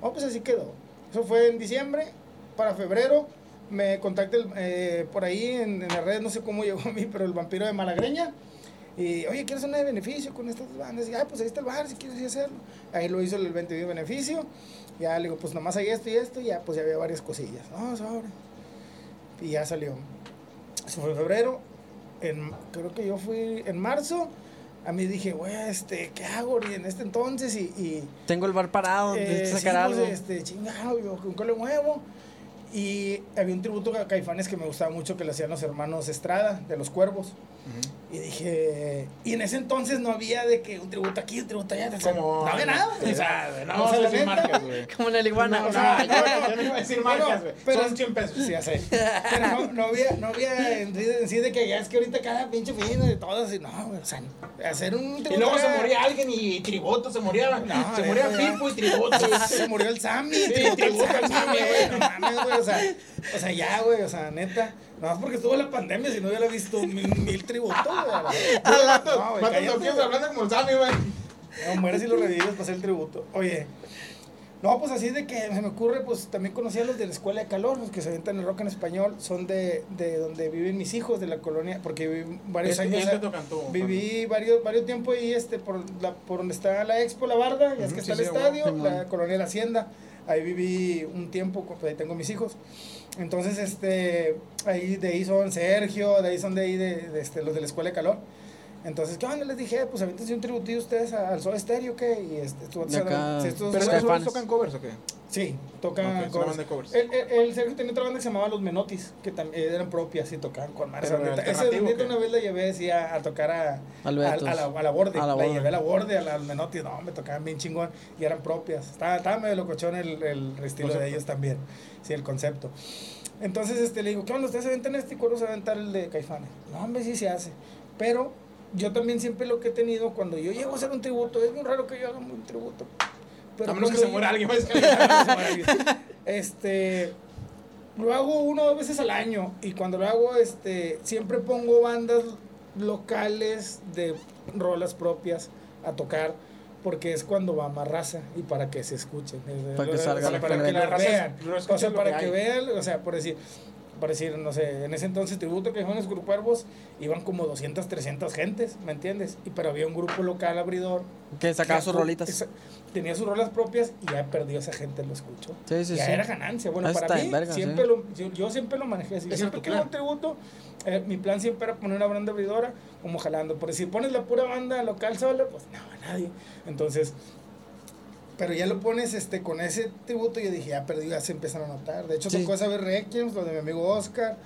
Oh, pues así quedó. Eso fue en diciembre, para febrero me contacta el, eh, por ahí en, en las redes, no sé cómo llegó a mí, pero el vampiro de Malagreña. Y, oye, ¿quieres una de beneficio con estas dos bandas? Y, ah, pues ahí está el bar, si quieres ir a hacerlo. Ahí lo hizo el evento de beneficio. Ya le digo, pues nomás hay esto y esto, y ya, pues ya había varias cosillas. No, sobre. Y ya salió. Eso fue en febrero. En, creo que yo fui en marzo. A mí dije, güey, este, ¿qué hago y en este entonces? Y, y Tengo el bar parado, eh, sí, sacar pues, algo. este, chingado, yo, ¿con qué muevo? Y había un tributo a Caifanes que me gustaba mucho que le hacían los hermanos Estrada, de los Cuervos. Y dije, y en ese entonces no había de que un tributo aquí, un tributo allá. o sea, Como. no había nada. O sea, no vamos a decir marcas, güey. Como en el iguana. No, no, yo, yo no iba a decir marcas, güey. pero- Son 100 pesos. Sí, ya sé. Pero no, no había, no había en sí, en sí de que ya es que ahorita cada pinche fin de todo así. No, güey, o sea, hacer un Y tributo luego se moría alguien y tributo se moría. No, se moría. Pipo y tributo. Se murió el Sammy, Sí, tributo al Sammy, güey. No mames, güey. O sea, o sea, ya, güey. O sea, neta. Nada más porque estuvo la pandemia, si no hubiera visto mil, mil tributos. ¿Cuántos No, hablando como el Sammy, güey? No, mueres y lo revives para hacer el tributo. Oye. No, pues así de que se me ocurre, pues también conocí a los de la Escuela de Calor, los que se aventan el rock en español, son de, de donde viven mis hijos, de la colonia, porque viví varios Este, años. ¿y en qué tocan tú? Viví varios, varios tiempos ahí este, por, la, por donde está la Expo La Barda, ya es que sí, está el sí, estadio, bueno. la colonia de la Hacienda. Ahí viví un tiempo, pues ahí tengo mis hijos. Entonces, este, ahí de ahí son Sergio, de ahí son de ahí de, este, los de la Escuela de Calor. Entonces, ¿qué onda? Les dije, pues avéntense un tributillo ustedes a- al Sol Estéreo, ¿qué? Y este, acá. sí, estuvo- ¿Pero esos fans. tocan covers o qué? Sí, tocan covers. banda de covers. El, el- el Sergio tenía otra banda que se llamaba Los Menotis, que también eran propias y tocaban con. Pero Esa ¿qué? una vez la llevé así a, a tocar a, a, la, a la borde. A la la, llevé a la borde, a los Menotis. No, me tocaban bien chingón y eran propias. Estaba, estaba medio locochón el, el estilo Concepto. de ellos también. Sí, el concepto. Entonces este, le digo, ¿qué onda? ¿Ustedes se aventan este y cuándo se aventar el de Caifanes? No, hombre, sí se hace. Pero yo también siempre lo que he tenido, cuando yo llego a hacer un tributo, es muy raro que yo haga un tributo. a menos que se muera alguien, pues. este lo hago una o dos veces al año y cuando lo hago este siempre pongo bandas locales de rolas propias a tocar porque es cuando va más raza y para que se escuchen Para que o sea, salga la para que la vean o sea para que vean o sea por decir para decir, no sé, en ese entonces tributo que los Grupo Cuervos iban como 200, 300 gentes, ¿me entiendes? Y pero había un grupo local abridor Que sacaba que sus rolitas. esa- tenía sus rolas propias y ya perdió esa gente, lo escucho. Sí, sí, ya sí. era ganancia. Bueno, Ah, para está mí, verga, siempre sí. lo, yo, yo siempre lo manejé así. Siempre que hago un tributo, eh, mi plan siempre era poner una banda abridora como jalando. Por si pones la pura banda local sola, pues no, nadie. Entonces, pero ya lo pones este con ese tributo y yo dije, ya perdí, ya se empiezan a notar. De hecho, Sí. tocó esa vez Requiem, lo de mi amigo Oscar.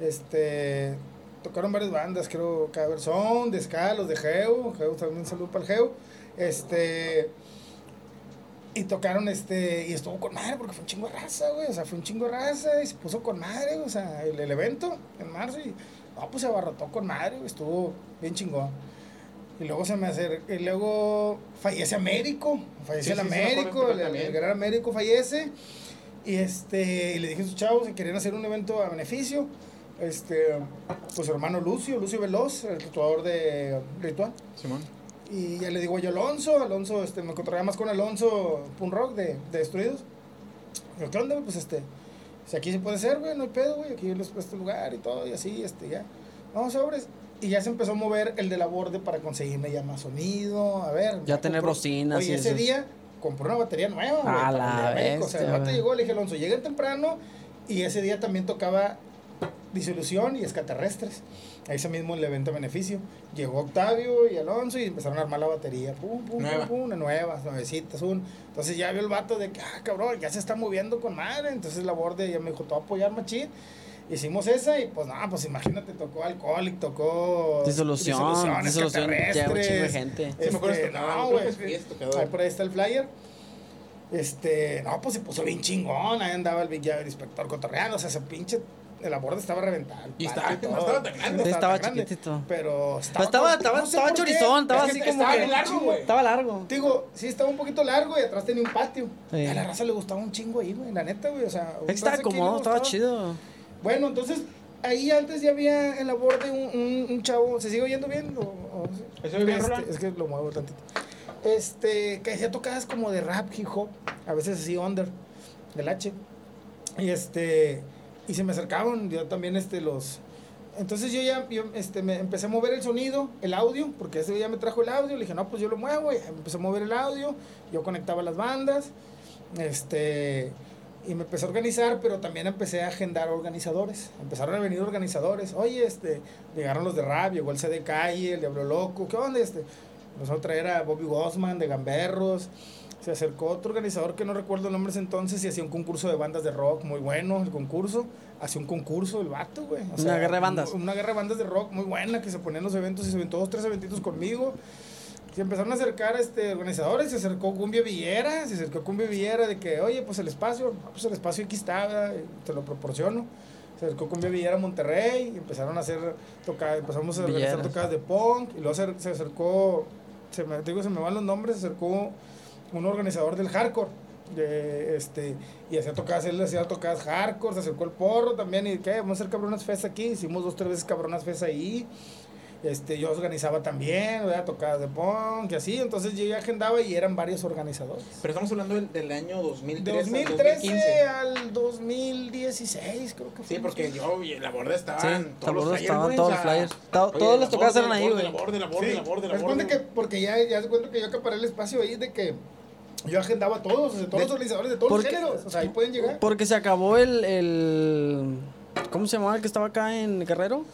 Este, tocaron varias bandas, creo, Caberson, de Ska, los de Geo. Geo también un saludo para el Geo. Este, y tocaron este, y estuvo con madre porque fue un chingo de raza, güey. O sea, fue un chingo de raza y se puso con madre, o sea, el, el evento en marzo y, no, pues se abarrotó con madre, güey, estuvo bien chingón. Y luego se me acerca, y luego fallece Américo, fallece Sí, el sí, Américo, el, gran Américo fallece. Y este, y le dije a sus chavos que querían hacer un evento a beneficio. Este, pues su hermano Lucio, Lucio Veloz, el tatuador de Ritual. Simón. Y ya le digo yo Alonso, Alonso, este, me encontraba más con Alonso Punk Rock de, de Destruidos. Digo, ¿qué onda? Pues este, si aquí se puede hacer, güey, no hay pedo, güey, aquí les presto lugar y todo, y así, este, ya. Vamos, sobres. Y ya se empezó a mover el de la borde para conseguirme ya más sonido, a ver. Ya tener compró- bocinas Oye, y ese eso. día compró una batería nueva, güey. A la Américo. O sea, el vato llegó, le dije, Alonso, lleguen temprano, y ese día también tocaba Disolución y Escaterrestres. A ese mismo el evento beneficio. Llegó Octavio y Alonso y empezaron a armar la batería. Pum, pum, Nueva. pum, pum, una nueva, nuevecitas, un. Entonces ya vio el vato de que, ah, cabrón, ya se está moviendo con madre. Entonces la borde ya me dijo, te voy a apoyar, machín. Hicimos esa y pues nada, pues imagínate, tocó Alcoholic, tocó Disolución, disolución, un chingo de gente. Sí, me acuerdo Este, no, güey. Ahí por ahí está el flyer. Este, no, pues se puso bien chingón. Ahí andaba el, Big- ya el inspector cotorreando. O sea, ese pinche. El borde estaba reventado. Y estaba- no todo. estaba tan grande. Estaba chiquitito. Pero estaba. Estaba, todo- estaba, no sé estaba chorizón, estaba Es así que como estaba que. largo, güey. Estaba largo. Digo, sí, estaba un poquito largo y atrás tenía un patio. Sí. A la raza le gustaba un chingo ahí, güey. La neta, güey. O sea, Estaba cómodo, estaba chido. Bueno, entonces, ahí antes ya había en la borde un, un, un chavo. ¿Se sigue oyendo bien? O, o- ¿Eso oye bien, Este, Roland? es que lo muevo tantito. Este, que hacía tocadas como de rap, hip hop, a veces así under, del H. Y este, y se me acercaban, yo también este, los... Entonces yo ya yo, este, me empecé a mover el sonido, el audio, porque ese ya me trajo el audio, le dije, no, pues yo lo muevo, y empecé a mover el audio, yo conectaba las bandas, este, y me empecé a organizar, pero también empecé a agendar organizadores. Empezaron a venir organizadores. Oye, este, llegaron los de rap, llegó el C de Calle, el Diablo Loco. ¿Qué onda? Este, empezó a traer a Bobby Gosman de Gamberros. se acercó otro organizador que no recuerdo el nombre entonces y hacía un concurso de bandas de rock muy bueno, el concurso. Hacía un concurso el vato, güey. O Una guerra de bandas. un- Una guerra de bandas de rock muy buena que se ponían en los eventos y se aventó dos, tres eventitos conmigo. Se empezaron a acercar este, organizadores, se acercó Cumbia Villera, se acercó Cumbia Villera de que, oye, pues el espacio, "Ah, pues el espacio aquí. Y te lo proporciono. Se acercó Cumbia Villera a Monterrey y empezaron a hacer tocadas, empezamos a organizar Villeras. tocadas de punk y luego se, se acercó, se me, digo, se me van los nombres, se acercó un organizador del hardcore. De, este, y hacía tocadas, él hacía tocadas hardcore, se acercó el porro también y que vamos a hacer cabronas fest aquí, hicimos dos, tres veces cabronas fest ahí. Este, yo organizaba también, ¿verdad? Tocadas de punk y así, entonces yo ya agendaba y eran varios organizadores. Pero estamos hablando del, del año 2013 De al 2013 2015. al 2016, creo que fue. Sí, porque yo y la borda estaba Sí, en la todos los borda flyers, estaban todos los flyers. Todos los tocadas eran ahí, güey. La borda, la borda, Sí, la borda, la borda. que, porque ya, ya se cuenta que yo acaparé el espacio ahí de que yo agendaba a todos, o sea, todos De- los organizadores de todos los géneros, o sea, ahí pueden llegar. Porque se acabó el, el. ¿Cómo se llamaba el que estaba acá en Guerrero?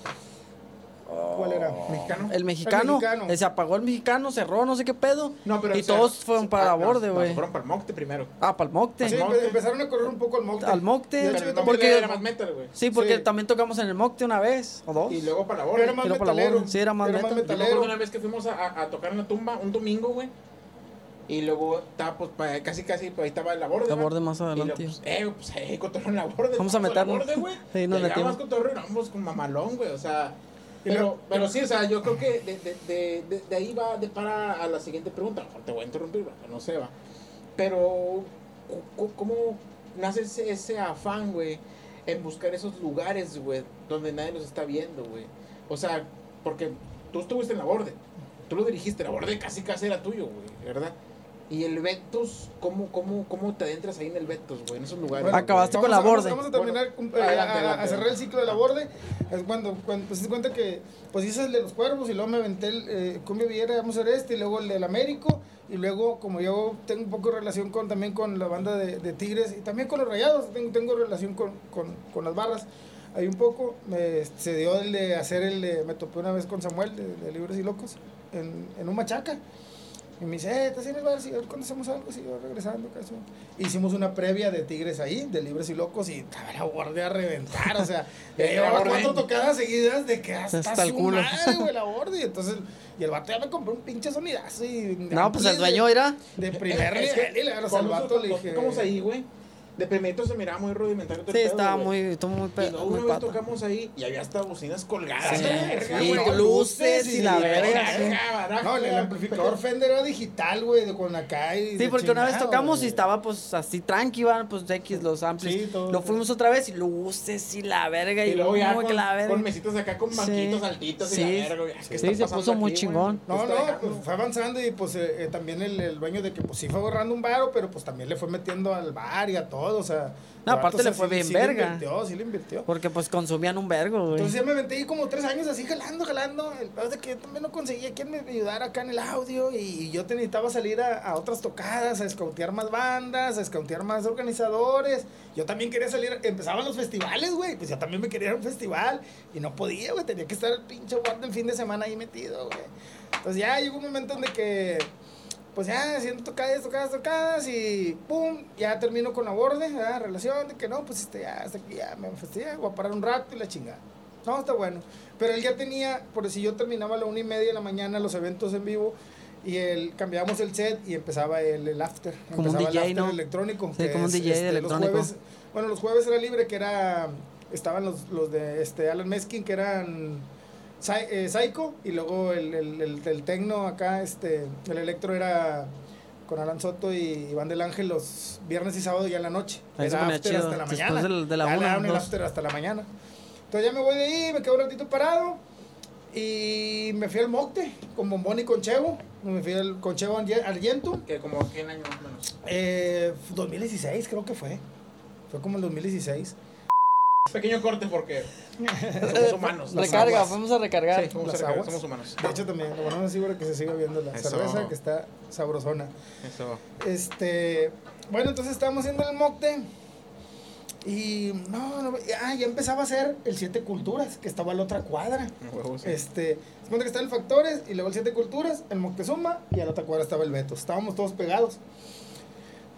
¿Cuál era? Mexicano. El mexicano. mexicano. Se apagó el mexicano, cerró, no sé qué pedo. No, pero y o sea, todos fueron para la ah, borde, no, güey. fueron para el Mocte primero. Ah, para el Mocte. Sí, Mocte. empezaron a correr un poco al Mocte. Al Mocte. Hecho, porque- era más metal, güey. Sí, porque Sí. también tocamos en el Mocte una vez o dos. Y luego para la borda. era más la metalero. Sí, era más metal. Yo me acuerdo metalero. una vez que fuimos a, a- a tocar en la tumba un domingo, güey. Y luego estaba, pues, pa- casi, casi, pues, ahí estaba la borda. La borde más Y luego, adelante. pues, eh, pues, eh, cotorreo en la borda. Vamos a la meternos. borda, güey. Sí, nos metimos. vamos con mamalón, güey, o sea... Pero, pero sí, o sea, yo creo que de, de, de, ahí va de para a la siguiente pregunta. Te voy a interrumpir, no se va. Pero, ¿cómo nace ese, ese afán, güey, en buscar esos lugares, güey, donde nadie los está viendo, güey? O sea, porque tú estuviste en la borde, tú lo dirigiste, la borde casi casi era tuyo, güey, ¿verdad? Y el Betos, ¿cómo, cómo, ¿cómo te adentras ahí en el Betos, güey, en esos lugares? Bueno, Acabaste güey? con la borde. Vamos a terminar, Bueno, eh, adelante, a- adelante, a cerrar el ciclo de la borde. Es cuando, cuando pues, se cuenta que, pues hice el de los cuervos y luego me aventé el eh, Cumbia Villera, vamos a hacer este, y luego el del Américo. Y luego, como yo tengo un poco de relación con, también con la banda de, de Tigres y también con los Rayados, tengo, tengo relación con, con, con las barras. Ahí un poco, me, se dio el de hacer el de, me topé una vez con Samuel de, de Libres y Locos en, en un machaca. Y me dice, eh, ¿estás en el bar? Ver cuándo hacemos algo, sí, yo regresando. casi. Hicimos una previa de Tigres ahí, de Libres y Locos, y estaba la borde a reventar, o sea, ya La llevaba cuatro tocadas seguidas de que hasta, Hasta el su culo. madre, güey, la borde. Y entonces, y el vato ya me compró un pinche sonidazo y... No, pues el dueño era. De primer nivel, y le agarras cuando al vato, le nosotros dije... tocamos ahí, güey, de primerito se miraba muy rudimentario. todo Sí, estaba muy, estuvo muy, Y muy una vez tocamos ahí y había hasta bocinas colgadas. Sí, verga, güey, luces y la verga, sí. No, el, amplificador Fender era digital, güey, de con acá y Sí, porque una vez tocamos y estaba pues así tranqui, van, pues X los amplis. Sí, todo, Lo todo. fuimos otra vez y luces y la verga y, Y luego ya con, que la verga. con mesitas acá con banquitos Sí. altitos y la verga, güey. ¿Qué Sí, se puso muy aquí, chingón. No, ¿Qué está no, pues fue avanzando y pues eh, eh, también el, el dueño de que pues sí fue ahorrando un varo, pero pues también le fue metiendo al bar y a todo, o sea. No, aparte le fue bien sí verga. Le invirtió, sí le invirtió. Porque pues consumían un vergo, güey. Entonces ya me aventé ahí como tres años así jalando, jalando. El peor de que yo también no conseguía quien me ayudara acá en el audio y yo te necesitaba salir a, a otras tocadas, a escautear más bandas, a escautear más organizadores. Yo también quería salir, empezaban los festivales, güey, pues yo también me quería ir a un festival y no podía, güey, tenía que estar el pinche guardia el fin de semana ahí metido, güey. Entonces ya llegó un momento en de que pues ya haciendo tocadas, tocadas, tocadas y pum, ya termino con la borde, ¿verdad? relación de que no, pues este, ya hasta aquí ya me fastidié, voy a parar un rato y la chingada. No, está bueno. Pero él ya tenía, por si yo terminaba a la una y media de la mañana los eventos en vivo y el, cambiábamos el set y empezaba el, el after. Como un empezaba DJ, el after ¿no? electrónico. Sí, como un DJ los electrónico. jueves- bueno, los jueves era libre, que era, estaban los, los de este, Alan Meskin, que eran Psycho, y luego el, el, el, el tecno acá, este, el electro era con Alan Soto y Iván del Ángel los viernes y sábado ya en la noche. Ahí Era after chido, hasta la después mañana. del- de la una, el dos. after hasta la mañana. Entonces ya me voy de ahí, me quedo un ratito parado y me fui al Mocte con Bombón y con Chevo. Me fui al, con Chevo Arge- Argento. Que como 100 años más o menos. Eh, 2016 creo que fue. Fue como el 2016. Pequeño corte porque somos humanos. las Recarga, aguas. vamos a recargar. Sí, vamos a Las recargar, aguas. somos humanos. De hecho también, lo bueno así para que se siga viendo la Eso. cerveza que está sabrosona. Eso. Este, bueno, entonces estábamos haciendo el mocte y no, no, ah, ya empezaba a hacer el Siete Culturas, que estaba a la otra cuadra. Sí. Este, se cuenta que está el Factores y luego el Siete Culturas, el Moctezuma y a la otra cuadra estaba el Beto. Estábamos todos pegados.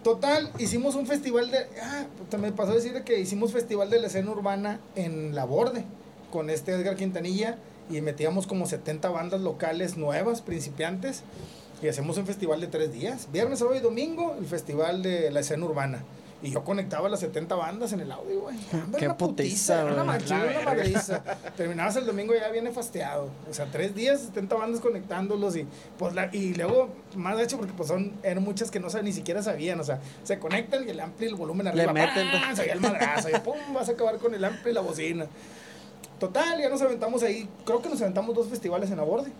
Total, hicimos un festival de. Ah, me pasó a decir que hicimos festival de la escena urbana en La Borde con este Edgar Quintanilla y metíamos como 70 bandas locales nuevas, principiantes, y hacemos un festival de tres días. Viernes, sábado y domingo, el festival de la escena urbana. Y yo conectaba las 70 bandas en el audio, güey. Qué Una putiza, Una La una madriza. Terminabas el domingo ya viene fasteado. O sea, tres días, 70 bandas conectándolos y pues la, y luego más de hecho porque pues son, eran muchas que no ni siquiera sabían. O sea, se conectan y el ampli el volumen Le arriba. meten. ¡pam! Se el madrazo y pum, vas a acabar con el ampli y la bocina. Total, ya nos aventamos ahí. Creo que nos aventamos dos festivales en Aborde.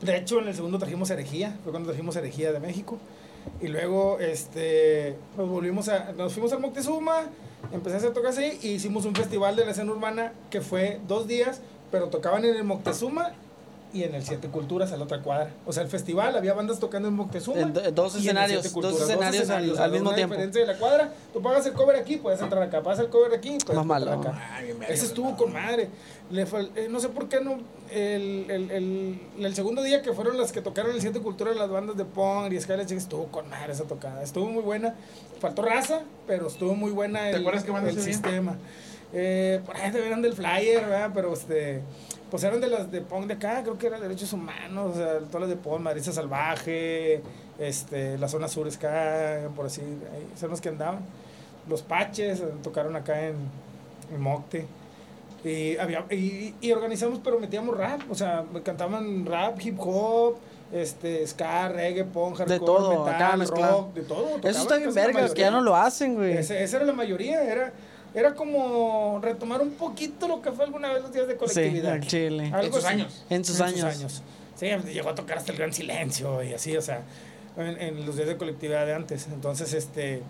De hecho, en el segundo trajimos herejía. Fue cuando trajimos herejía de México. Y luego, este, nos volvimos a, nos fuimos al Moctezuma, empecé a hacer tocas ahí y hicimos un festival de la escena urbana que fue dos días, pero tocaban en el Moctezuma y en el Siete Culturas a la otra cuadra. O sea, el festival, había bandas tocando en Moctezuma. En do- dos y en el escenarios, dos Culturas, escenarios al- o sea, al mismo tiempo. diferencia de la cuadra. Tú pagas el cover aquí, puedes entrar acá. Pagas el cover aquí, puedes Más entrar malo. acá. Ese estuvo con madre. Le fal- eh, no sé por qué no. El, el, el, el segundo día que fueron las que tocaron el Siete Cultura, las bandas de Pong y Chick, estuvo con madre esa tocada. Estuvo muy buena. Faltó raza, pero estuvo muy buena el, acuerdas qué bandas el sistema. Eh, por ahí eran del Flyer, ¿verdad? Pero este. Pues eran de las de Pong de acá, creo que eran derechos humanos, o sea, todas las de Pong, Madriza Salvaje, este, la zona sur acá, por así, ahí son los que andaban. Los Paches eh, tocaron acá en, en Mocte. Y, había, y, y organizamos, pero metíamos rap, o sea, cantaban rap, hip hop, este, ska, reggae, punk, hardcore, todo, acá metal, mezclado. rock, de todo. Eso está bien vergas, que ya no lo hacen, güey. Ese- esa era la mayoría, era, era como retomar un poquito lo que fue alguna vez los días de Sí, colectividad. al chile. Algo En sus así. años. En sus años. Sí, llegó a tocar hasta el gran silencio y así, o sea, en, en los días de colectividad de antes. Entonces, este,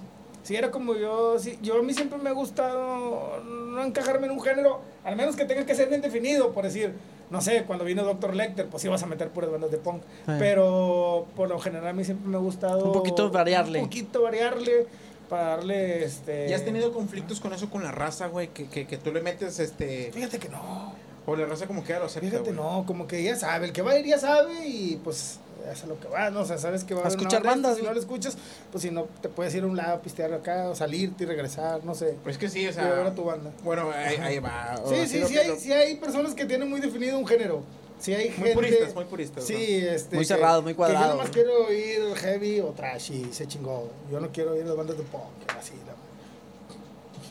sí, era como yo, sí, yo a mí siempre me ha gustado no encajarme en un género, al menos que tenga que ser bien definido, por decir, no sé, cuando vino Dr. Lecter, pues ibas a meter puras bandas de punk. Sí. Pero por lo general a mí siempre me ha gustado... Un poquito variarle. Un poquito variarle para darle, este... ¿Ya has tenido conflictos con eso con la raza, güey? Que, que, que tú le metes, este... Fíjate que no. O la raza como que ya lo acepta, Fíjate, güey. no, como que ya sabe, el que va a ir ya sabe y pues es a lo que va, ¿no? O sea, sabes que va a A escuchar banda, bandas, Si no lo escuchas, pues si no, te puedes ir a un lado, pistear acá, o salirte y regresar, no sé. Pues es que sí, o y ver sea... a tu banda. Bueno, ahí, ahí va. Sí, sí, lo sí hay, lo- sí hay personas que tienen muy definido un género. Sí hay Muy gente... puristas, muy puristas. Sí, ¿no? este... Muy que- cerrado, muy Que cuadrado, yo nomás quiero oír heavy o trash y se chingó. Yo no quiero oír las bandas de punk, así, la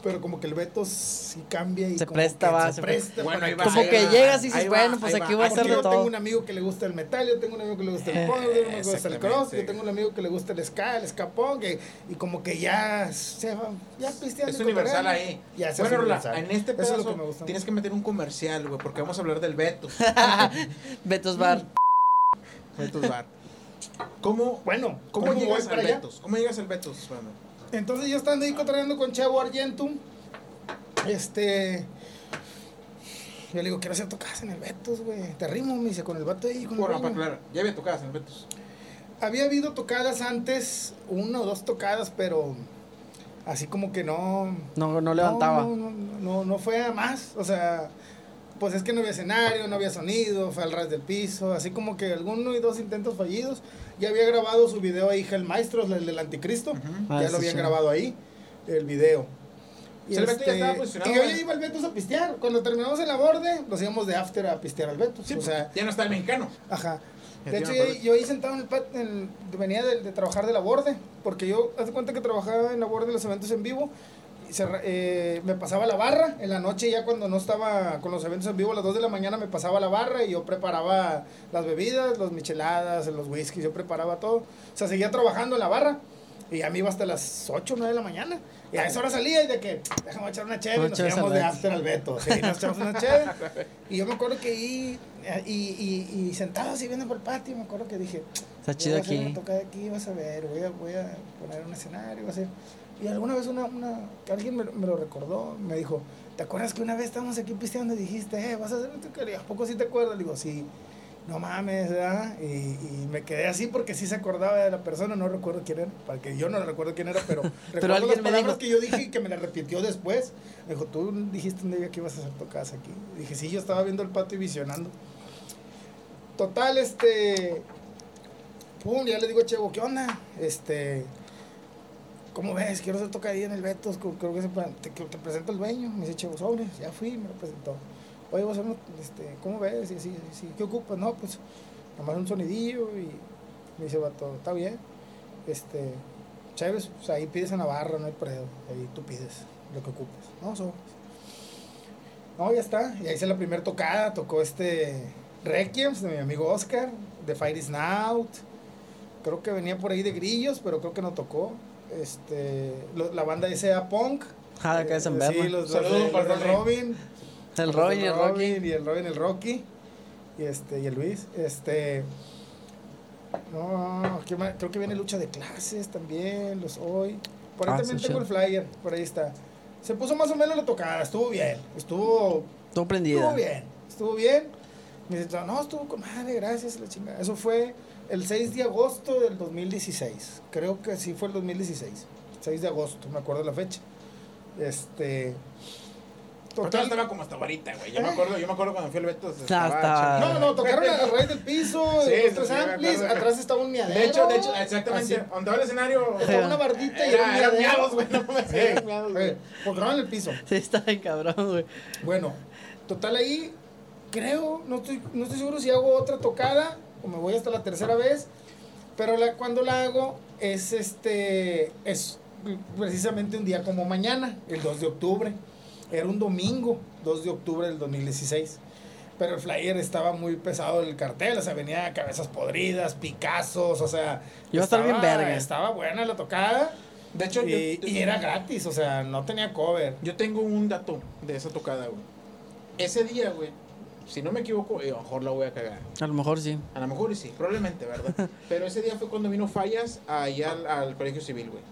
pero como que el Beto sí cambia y Se como presta, que va, se se presta Bueno, va, Como que va, llegas y dices, bueno, pues aquí va. voy a hacer de yo tengo todo. un amigo que le gusta el metal, yo tengo un amigo que le gusta el punk, yo tengo un amigo que le gusta el cross, yo tengo un amigo que le gusta el ska, el ska punk, y, y como que ya se va, ya pisteando Es universal ahí. Ya se bueno, universal. en este Eso es lo pedazo que me gusta. tienes que meter un comercial, güey, porque vamos a hablar del Beto. Betos Bar. Betos Bar. ¿Cómo, Bueno, cómo, llegas al? Betos? ¿Cómo llegas al Betos, mano? Entonces yo estando ahí cotorreando con Chavo Argentum, este... Yo le digo, quiero hacer tocadas en el Betos, güey. Te rimo, me dice, con el vato ahí. Con el Bueno, ritmo". para aclarar, ya había tocadas en el Betos. Había habido tocadas antes, una o dos tocadas, pero así como que no... No, no levantaba. No, no, no, no, no fue a más. O sea, pues es que no había escenario, no había sonido, fue al ras del piso, así como que alguno y dos intentos fallidos. Ya había grabado su video ahí, el Maestro, el del Anticristo. Ah, ya ese lo habían grabado ahí, el video. O sea, el Beto ya estaba posicionado, y yo ya iba al Betos a pistear. Cuando terminamos en la borde, nos íbamos de after a pistear al Betos. Sí, o sea, ya no está el mexicano. Ajá. De hecho, yo, yo ahí sentado en el pat, en- venía de, de trabajar de la borde, porque yo, haz de cuenta que trabajaba en la borde de los eventos en vivo, y se eh, me pasaba la barra, en la noche ya cuando no estaba con los eventos en vivo, a las 2 de la mañana me pasaba la barra y yo preparaba las bebidas, los micheladas, los whiskies, yo preparaba todo. O sea, seguía trabajando en la barra. Y a mí iba hasta las 8 o 9 de la mañana. Y a esa hora salía y de que, déjame echar una chévere. Y nos íbamos de after al Beto. Sí, nos echamos una chévere. Y yo me acuerdo que ahí, y, y, y sentado así viendo por el patio, me acuerdo que dije, Está chido voy a hacer aquí. una tocada aquí, vas a ver, voy a, voy a poner un escenario, voy a hacer... Y alguna vez una, una, alguien me, me lo recordó, me dijo, ¿te acuerdas que una vez estábamos aquí pisteando y dijiste, eh, vas a hacer una tocada? ¿A poco sí te acuerdas? Le digo, sí. No mames, ¿verdad? Y, y me quedé así porque sí se acordaba de la persona, no recuerdo quién era, para que yo no recuerdo quién era, pero, recuerdo alguien las me palabras dijo. que yo dije y que me las repitió después. Me dijo, tú dijiste un día que ibas a hacer tocadas aquí. Y dije, sí, yo estaba viendo el patio y visionando. Total, este. Pum, ya le digo a Chevo, ¿qué onda? Este. ¿Cómo ves? Quiero hacer tocadilla en el Betos, creo que se, te, te presento el dueño. Me dice, Chevo, sobres, ya fui, me lo presentó. Oye, vos, este, ¿cómo ves? Y así, así, ¿qué ocupas? No, pues, nomás un sonidillo y me dice, vato, está bien. Este, chéveres, pues ahí pides a Navarra, no hay pedo. Ahí tú pides lo que ocupes. No, sobres. No, ya está. Y ahí hice la primera tocada, tocó este Requiem de mi amigo Oscar, de Fire Now. Creo que venía por ahí de Grillos, pero creo que no tocó. Este, lo- la banda S.A. Punk. Ah, de acá de San Eh. Sí, los, Saludos para Ronnie. Robin. El Robin y el Rocky. Robin y el Robin, el Rocky. Y este, y el Luis. Este. No, creo que viene lucha de clases también, los hoy. Por ahí Ah, también tengo chido. el flyer, por ahí está. Se puso más o menos la tocada, estuvo bien, estuvo Todo prendida. Estuvo bien, estuvo bien. Me dice, no, estuvo con madre, gracias, la chingada. Eso fue el 6 de agosto del 2016. Creo que sí fue el 2016. 6 de agosto, me acuerdo la fecha. Este. Pero Total. estaba como hasta ahorita, güey. Yo me acuerdo, yo me acuerdo cuando fui al Betos. estaba- No, no, no, tocaron a raíz del piso, Sí, los tres amplis, atrás estaba un miadero. De hecho, de hecho, exactamente. Así, Donde va el escenario. estaba una bardita y era un Era, eran miadero. miados, güey. No me Sí, eran miados, güey. eh, en el piso. Sí, está bien cabrón, güey. Bueno, total ahí, creo, no estoy, no estoy seguro si hago otra tocada o me voy hasta la tercera vez, pero la, cuando la hago es este, es precisamente un día como mañana, el 2 de octubre. Era un domingo, 2 de octubre del 2016. Pero el flyer estaba muy pesado el cartel, o sea, venía cabezas podridas, picazos, o sea... Iba a estar bien estaba- verga. Estaba buena la tocada De hecho, y, yo, y era gratis, o sea, no tenía cover. yo tengo un dato de esa tocada, güey. Ese día, güey, si no me equivoco, eh, a lo mejor la voy a cagar. A lo mejor sí. A lo mejor sí, probablemente, ¿verdad? Pero ese día fue cuando vino Fallas allá al, al colegio civil, güey.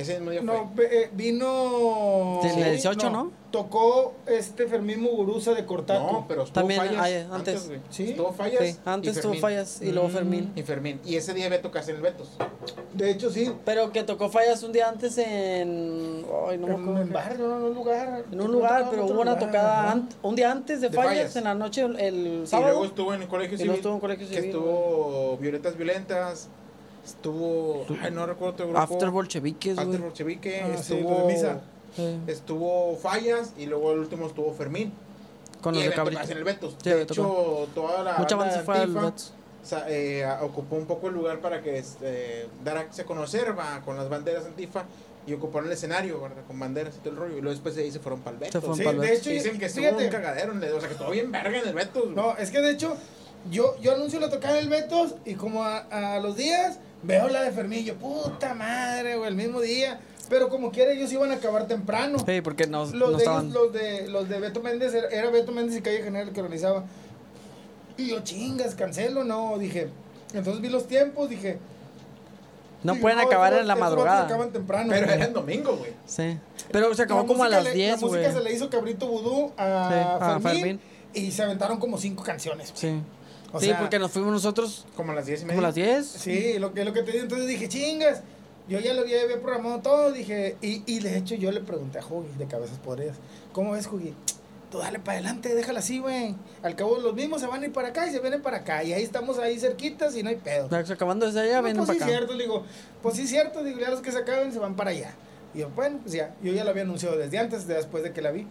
Ese mismo día No, fue. eh, vino. En el 18, ¿no? Tocó este Fermín Muguruza de Cortaco. No, pero estuvo También, Fallas ay, antes, antes. güey. ¿Sí? Estuvo Fallas Sí, antes y tuvo fallas y luego Mm. Fermín. Y Fermín. Y ese día Beto casi en el Betos. De hecho, sí. Pero que tocó fallas un día antes en. Ay, no en, en barrio, no, en un lugar. En un lugar, pero hubo una tocada ant- un día antes de, De fallas, Fallas. en la noche, el, el Y sábado. luego estuvo en el colegio Y civil. luego estuvo en colegio Que civil, estuvo Violetas Violentas. Estuvo. Ay, no recuerdo otro grupo. After bolcheviques, After güey. Bolchevique. Ah, sí, estuvo. de misa. Sí. Estuvo Fallas y luego el último estuvo Fermín. Con y los de Beto Cabrito. en el Betos. Sí, de Beto hecho, toda la. Mucha banda se fue al Antifa, Betos. o sea, eh, ocupó un poco el lugar para que este, darse a conocer va, con las banderas antifa y ocuparon el escenario ¿verdad? con banderas y todo el rollo. Y luego después de ahí se fueron para el Betos. Se fueron Sí, de hecho, Dicen que estuvo fíjate. un cagadero, en el- o sea, que estuvo bien verga en el Betos. güey. No, es que de hecho, yo, yo anuncio la tocada del Betos y como a, a los días veo la de Fermín. Yo, puta madre, güey, el mismo día. Pero como quiera, ellos iban a acabar temprano. Sí, porque no, los, no de estaban. ellos, los de los de Beto Méndez era, era Beto Méndez y Calle General el que organizaba y yo chingas cancelo no dije entonces vi los tiempos dije No dije, pueden acabar estos en la madrugada. acaban temprano Pero güey. era en domingo, güey. Sí. Pero se acabó La como a las le- 10, la güey. música se le hizo Cabrito Vudú a, Sí, a Fermín, Fermín. y se aventaron como cinco canciones Sí. O sí, sea, porque nos fuimos nosotros Como a las 10 y media. como a las 10. Sí, lo que, lo que te digo, entonces dije, chingas. Yo ya lo había, había programado todo, dije, y, y de hecho yo le pregunté a Huggy de Cabezas Podridas, ¿cómo ves, Huggy? Tú dale para adelante, déjala así, güey. Al cabo los mismos se van a ir para acá y se vienen para acá. Y ahí estamos ahí cerquitas y no hay pedo. Ya, Acabando desde allá, No, vienen pues para sí, acá. cierto, le digo, pues sí, cierto, digo, ya los que se acaben se van para allá. Y yo, bueno, pues ya, yo ya lo había anunciado desde antes, de después de que la vi.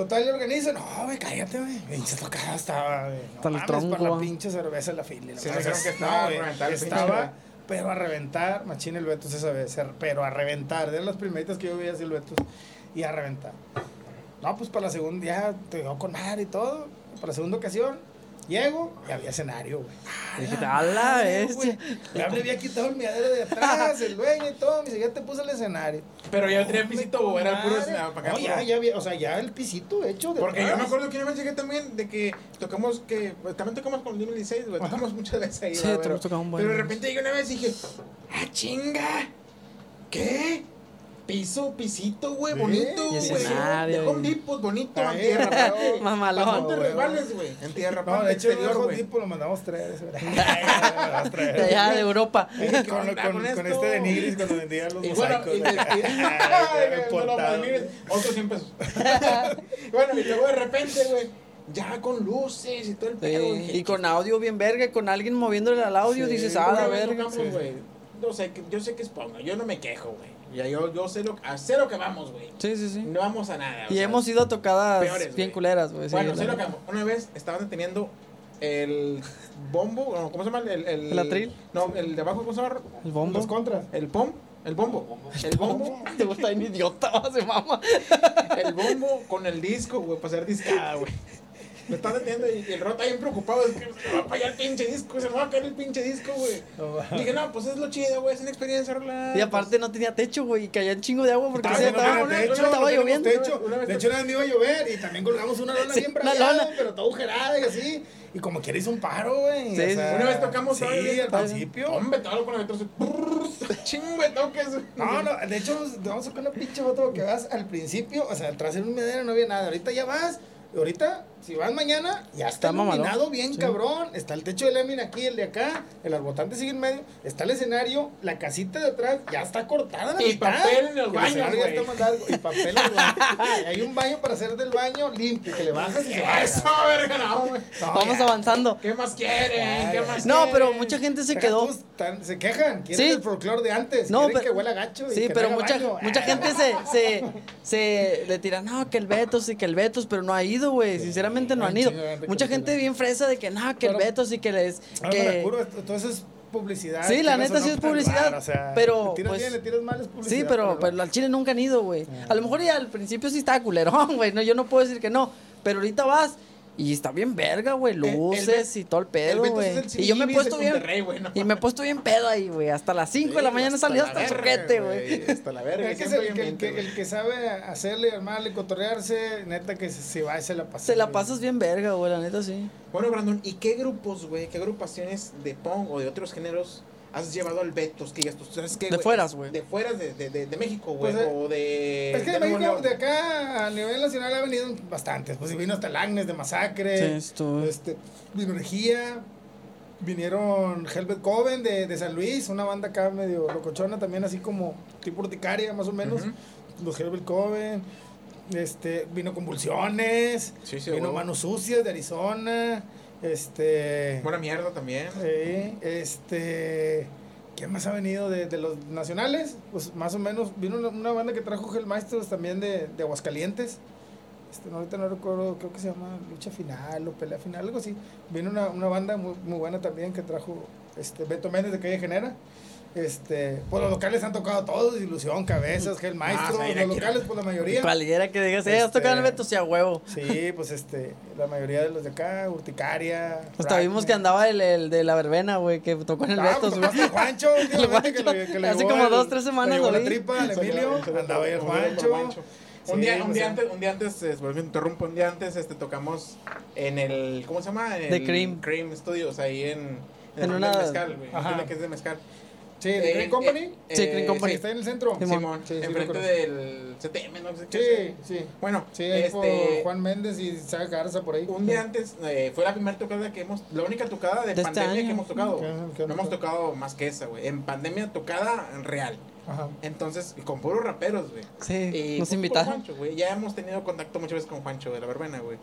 Total, le organizo, no, güey, cállate, güey. Pinche tocada estaba, güey. No Hasta el mames, tronco, para la pinche cerveza en la fila. Sí, dijeron que estaba güey, Estaba, pero a reventar, machín el Betos esa vez, pero a reventar. De las primeritas que yo veía así el Betos, y a reventar. No, pues para la segunda, ya te dio con madre y todo. Para la segunda ocasión, llego y había escenario, güey. Y dijiste, a la bestia. güey. Ya me había quitado el miadero de atrás, el dueño y todo. Me dice, ya te puse el escenario. Pero ya tenía pisito o era el puro escenario para acá. No, ya, ya había, o sea, ya el pisito hecho de Porque yo me acuerdo que una vez llegué también de que tocamos que pues, también tocamos con el 2016, güey, tocamos muchas veces ahí, Sí, tocado un buen. pero de repente llegué una vez y dije, "Ah, chinga. ¿Qué? Piso, pisito, güey, bonito, güey. De Home güey. Depot, bonito, en tierra, pero Mamalón. no te güey. güey. En tierra, No, de hecho, exterior, güey. tipo lo mandamos güey. Tres. De allá de Europa. Eh, ¿Qué con, este de Nigris cuando vendía los mosaicos. güey. no, no, otros 100 pesos. bueno, y luego de repente, güey, ya con luces y todo el pedo. y con audio bien verga, con alguien moviéndole al audio, Sí, dices, ¿cómo ah, la verga. tocamos, Sí. güey? yo sé yo sé que es ponga, yo no me quejo, güey. Ya yo, yo sé lo, a sé lo que vamos, güey. Sí, sí, sí. No vamos a nada. o Y sea, hemos ido a tocadas peores, bien culeras, güey. sí, Bueno, la sé lo que vamos. Una vez estaban deteniendo el bombo, no, ¿cómo se llama? El, el, ¿El atril? No, el de abajo, ¿cómo se llama? El bombo. Los contras. El pom, el bombo. El bombo. Te gusta bien idiota, se mama. El bombo con el disco, güey, para hacer discada, güey. Me están deteniendo y y el rota bien preocupado. Es que se va a fallar el pinche disco, se me va a caer el pinche disco, güey. Dije, no, pues es lo chido, güey, es una experiencia, rola. Y aparte no tenía techo, güey, y caía un chingo de agua porque bien, estaba, no, no, estaba, no, no, no lloviendo. tenemos Techo. Una vez- De hecho, una vez me iba a llover y también colgamos una lona Sí, bien una braviada, lona. pero toda agujerada y así. Y como quiera hizo un paro, güey. Sí, sí, sí. Una vez tocamos Sí, al principio. Hombre, todo con el retroceso. Chingo de toques. No, no, de hecho, te vamos a sacar una pinche foto que vas al principio, o sea, al trasero un medero no había nada. Ahorita ya vas, y ahorita, si vas mañana, ya está, Está iluminado bien Sí. cabrón. Está el techo de lámina aquí, el de acá, el arbotante sigue en medio, está el escenario, la casita de atrás ya está cortada. la Y mitad. papel en el baño, escenario ya está más largo, Y papel en el baño. Y hay un baño para hacer del baño limpio, que le bajas y se va. Eso, verga, no, güey. No, Vamos ya. avanzando. ¿Qué más quieren? ¿Qué más No, pero mucha gente se quedó. se quejan, quieren Sí. el folclore de antes, No, quieren pero- que huela gacho. y Sí, que pero no mucha, baño. mucha gente se, se, se le tira, no, que el Betos y que el Betos, pero no ha ido, güey. Sinceramente no han ido. Mucha gente bien fresa de que, no, que el Pero- Betos y que les. Ah, que- me la curo, esto- todo eso es publicidad. Sí, la neta sí es pues, publicidad, claro, o sea, pero, Le tiras pues, bien, le tiras mal, es publicidad. Sí, pero, va. pero al Chile nunca han ido, güey. Ah. A lo mejor ya al principio sí estaba culerón, güey. No, yo no puedo decir que no. Pero ahorita vas y está bien verga, güey. el Luces y todo el pedo, güey. Y yo me he puesto bien. No Y me he puesto bien pedo ahí, güey. Hasta las 5 de la mañana he salido hasta el soquete, güey. Hasta la verga. Es que, es siempre el, que, el sabe hacerle, armarle, cotorrearse, neta que se, se va y se la pasa. Se la pasas bien verga, güey, la neta sí. Bueno, Brandon, ¿y qué grupos, güey, qué agrupaciones de punk o de otros géneros has llevado al Betos? Que ya tú sabes que, De fueras, güey. De fueras de, de, de, de México, güey. Pues, eh, o de. Es que de México, de acá a nivel nacional ha venido bastantes. Pues vino hasta el Agnes de Masacre. Sí, estuvo. Este, vino Regía. Vinieron Helvet Coven de, de San Luis, una banda acá medio locochona, también así como tipo urticaria, más o menos. Los Helvet Coven. Este, vino Convulsiones. Sí, sí, vino. Manos Sucias de Arizona. Este. Buena mierda también. Sí, este. ¿Quién más ha venido de, de los nacionales? Pues más o menos. Vino una, una banda que trajo Maestros también de, de Aguascalientes. Este, no, ahorita no recuerdo, creo que se llama Lucha Final o Pelea Final, algo así. Vino una, una banda muy, muy buena también que trajo este, Beto Méndez de Calle Genera. Este, pues los locales han tocado todos, Ilusión, Cabezas, Gel Maestro, sí, los locales pues la mayoría. Cualquiera que digas, eh, has Este- tocado el Beto, sí, a huevo. Sí, pues este, la mayoría de los de acá, Urticaria. Hasta vimos que andaba el, el de la verbena, güey, que tocó en el Ah, pues el Juancho, que Juancho. le- que le Hace como el- dos, tres semanas lo la tripa Emilio, andaba ahí el Juancho. Un día, un día antes, un día antes, eh, por ejemplo, interrumpo, un día antes este, tocamos en el, ¿cómo se llama? En The el Cream. Cream Studios, ahí en, en, En el una- de Mezcal, güey. Que es de Mezcal. Sí, de Eh, Green Company. eh, Sí, Green eh, Company. Sí, está en el centro. Simón. Simón, Sí, enfrente del CTM, no sé qué. Sí, sí. Bueno, Sí, ahí este, por Juan Méndez y Saga Garza por ahí. un día antes eh, fue la primera tocada que hemos, la única tocada de, De este pandemia que hemos tocado. ¿Qué- qué no hemos tocado más que esa, güey. En pandemia tocada real. Ajá. Entonces, y con puros raperos, güey. Sí, Y nos invitaron. Juancho, güey. Ya hemos tenido contacto muchas veces con Juancho de la verbena, güey.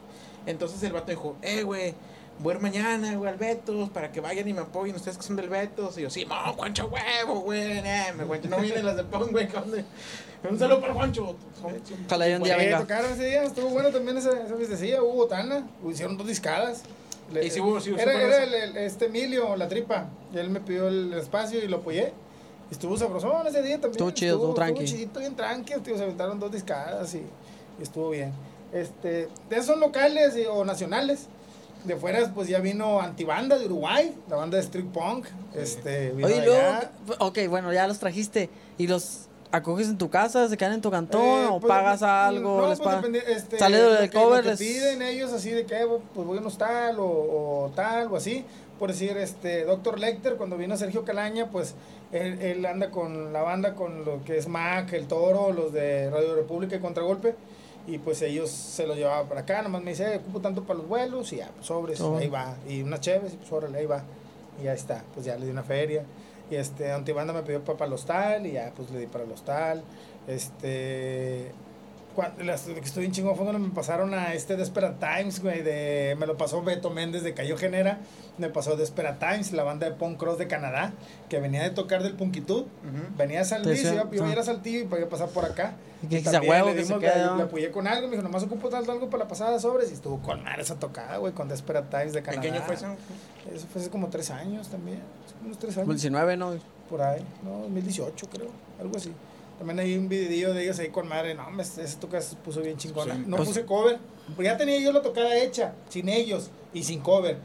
Entonces el vato dijo, eh, güey, voy a ir mañana, güey, al Betos para que vayan y me apoyen ustedes que son del Betos. Y yo, sí, no, Juancho, huevo, güey. Eh, me Juancho no vienen las de Pong, güey. Un saludo para Juancho. Ojalá y un día Sí, venga. tocaron ese día, estuvo bueno también esa, esa fiestecilla, hubo botana, hicieron dos discadas. Le- Y sí hubo- sí hubo- era era el, el- este Emilio, la tripa, y él me pidió el espacio y lo apoyé. Y estuvo sabrosón ese día también. Estuvo chido, estuvo tranqui. Estuvo chidito, bien tranqui, tío, se aventaron dos discadas y, y estuvo bien. Este, de esos son locales y- o nacionales. De fuera, pues ya vino Antibanda de Uruguay, la banda de Street Punk. Este, vino Oye, de luego, allá. ok, bueno, ya los trajiste. ¿Y los acoges en tu casa? ¿Se quedan en tu cantón? Eh, ¿O pues, pagas algo? No, les pues dependi- este, sale del que- cover, les- piden ellos así de que, eh, pues voy a un hostal o, o tal o así. Por decir, este, Dr. Lecter, cuando vino Sergio Calaña, pues él, él anda con la banda, con lo que es Mac, El Toro, los de Radio República y Contragolpe. Y pues ellos se lo llevaban para acá, nomás me dice, "Eh, ocupo tanto para los vuelos, y ya, pues sobres, Oh. ahí va. Y unas chéves, y pues órale, ahí va. Y ya está, pues ya le di una feria. Y este, Antibanda me pidió para, para el hostal, y ya, pues le di para el hostal. Este, cuando, las, que estoy en chingo fondo me pasaron a este Desperate Times, güey, de, me lo pasó Beto Méndez de Cayo Genera, me pasó Desperate Times, la banda de punk cross de Canadá, que venía de tocar del Punkitud, venía a San Luis, sí, iba, a ir a Saltillo y podía pasar por acá. Y que también huevo, le, que se dimos- le- le apoyé con algo, me dijo, nomás ocupo tanto algo para la pasada sobres, y estuvo con madre esa tocada, güey, con Desperate Times de ¿En Canadá. qué año fue eso? Eso fue hace como tres años también, unos tres años. 19, ¿no? Por ahí, no, 2018 creo, algo así. También hay un videillo de ellos ahí con madre, no, me, esa toca se puso bien chingona. Sí. No Pues- puse cover, pues ya tenía yo la tocada hecha, sin ellos y sin cover.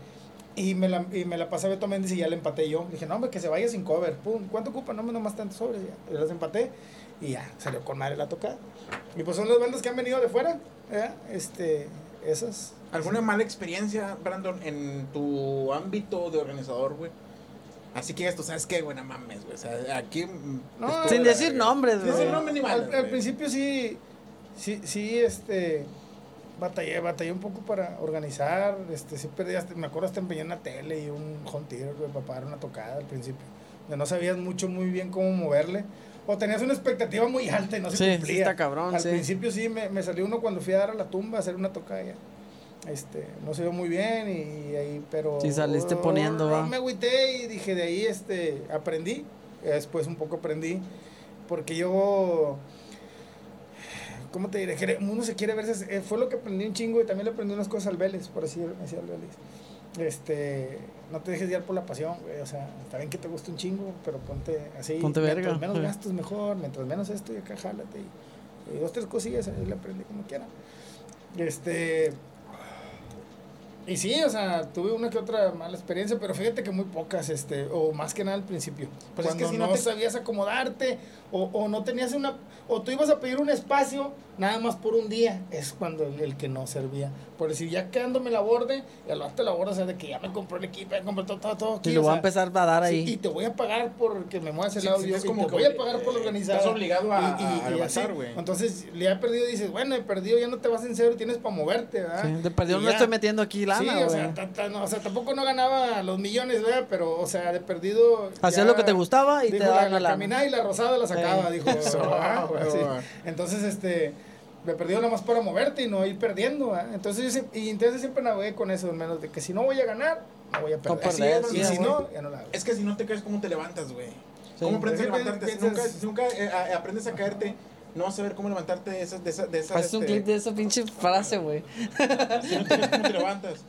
Y me la, y me la pasé a Beto Méndez y ya la empaté yo. Dije, no, hombre, que se vaya sin cover. Pum, ¿cuánto ocupa? No, nomás tantos sobres. Ya. Las empaté y ya, salió con madre la tocada. Y pues son las bandas que han venido de fuera, ¿eh? Este, esas. ¿Alguna mala experiencia, Brandon, en tu ámbito de organizador, güey? Así que esto, ¿sabes qué, güey? No mames, güey. O sea, aquí. mm, No, Sin decir nombres, Sin güey. decir nombres ni al, madres, al güey. principio sí, sí, sí, este, batallé, batallé un poco para organizar, este, sí perdí, hasta- me acuerdo hasta empeñé una tele y un home theater, güey, para pagar una tocada al principio, donde no sabías mucho, muy bien cómo moverle, o tenías una expectativa muy alta y no se Sí, sí cumplía. está cabrón, Al sí. principio sí, me, me salió uno cuando fui a dar a la tumba a hacer una tocada ya. Este, no se vio muy bien y ahí, pero... Sí, saliste poniendo, no, va. Me agüité y dije, de ahí, este, aprendí, después un poco aprendí, porque yo... ¿Cómo te diré? Uno se quiere verse. eh, fue lo que aprendí un chingo y también le aprendí unas cosas al Vélez, por así decir al Vélez. Este, no te dejes guiar por la pasión, güey. O sea, está bien que te guste un chingo, pero ponte así. Ponte mientras verga. menos Sí. gastos mejor, mientras menos esto y acá jálate. Y, y dos, tres cosillas ahí le aprendí como quiera. Este. Y sí, o sea, tuve una que otra mala experiencia, pero fíjate que muy pocas, este, o más que nada al principio. Pues es que Cuando si no no, te- sabías acomodarte, o, o no tenías una, o tú ibas a pedir un espacio nada más por un día, es cuando el, el que no servía. Por decir, ya quedándome la borde, y al rato la borde, o sea, de que ya me compró el equipo, ya compré todo, todo, todo aquí, Y lo voy a sea, empezar a dar sí, ahí. y te voy a pagar porque me muevas el Sí, audio, sí, es y como te que voy a pagar por eh, organizar. estás obligado a- a así. levantar, güey. Entonces, le he perdido y dices, bueno, he perdido, ya no te vas en cero, tienes para moverte, ¿verdad? Sí, de perdido Y no ya. estoy metiendo aquí Sí, lana, o güey. sea, no, o sea, tampoco no ganaba los millones, ¿verdad? Pero, o sea, de perdido. Hacías lo que te gustaba y te dijo, daban la, la la caminada y la rosada la sacaba, Sí. dijo. ah, güey, sí. güey. Entonces, este, me perdido nada más para moverte y no ir perdiendo, ¿verdad? Entonces, yo siempre, y entonces siempre navegué con eso, al menos de que si no voy a ganar, no voy a perder. perder, Así es, sí, y si no, ya no la hago. Es que si no te caes, ¿cómo te levantas, güey? Sí. ¿Cómo aprendes a levantarte? Si nunca, si nunca eh, aprendes a caerte, no vas a saber cómo levantarte de esas. De esas, de esas Haces un este, clip de esa pinche frase, güey. Si no ¿cómo te levantas?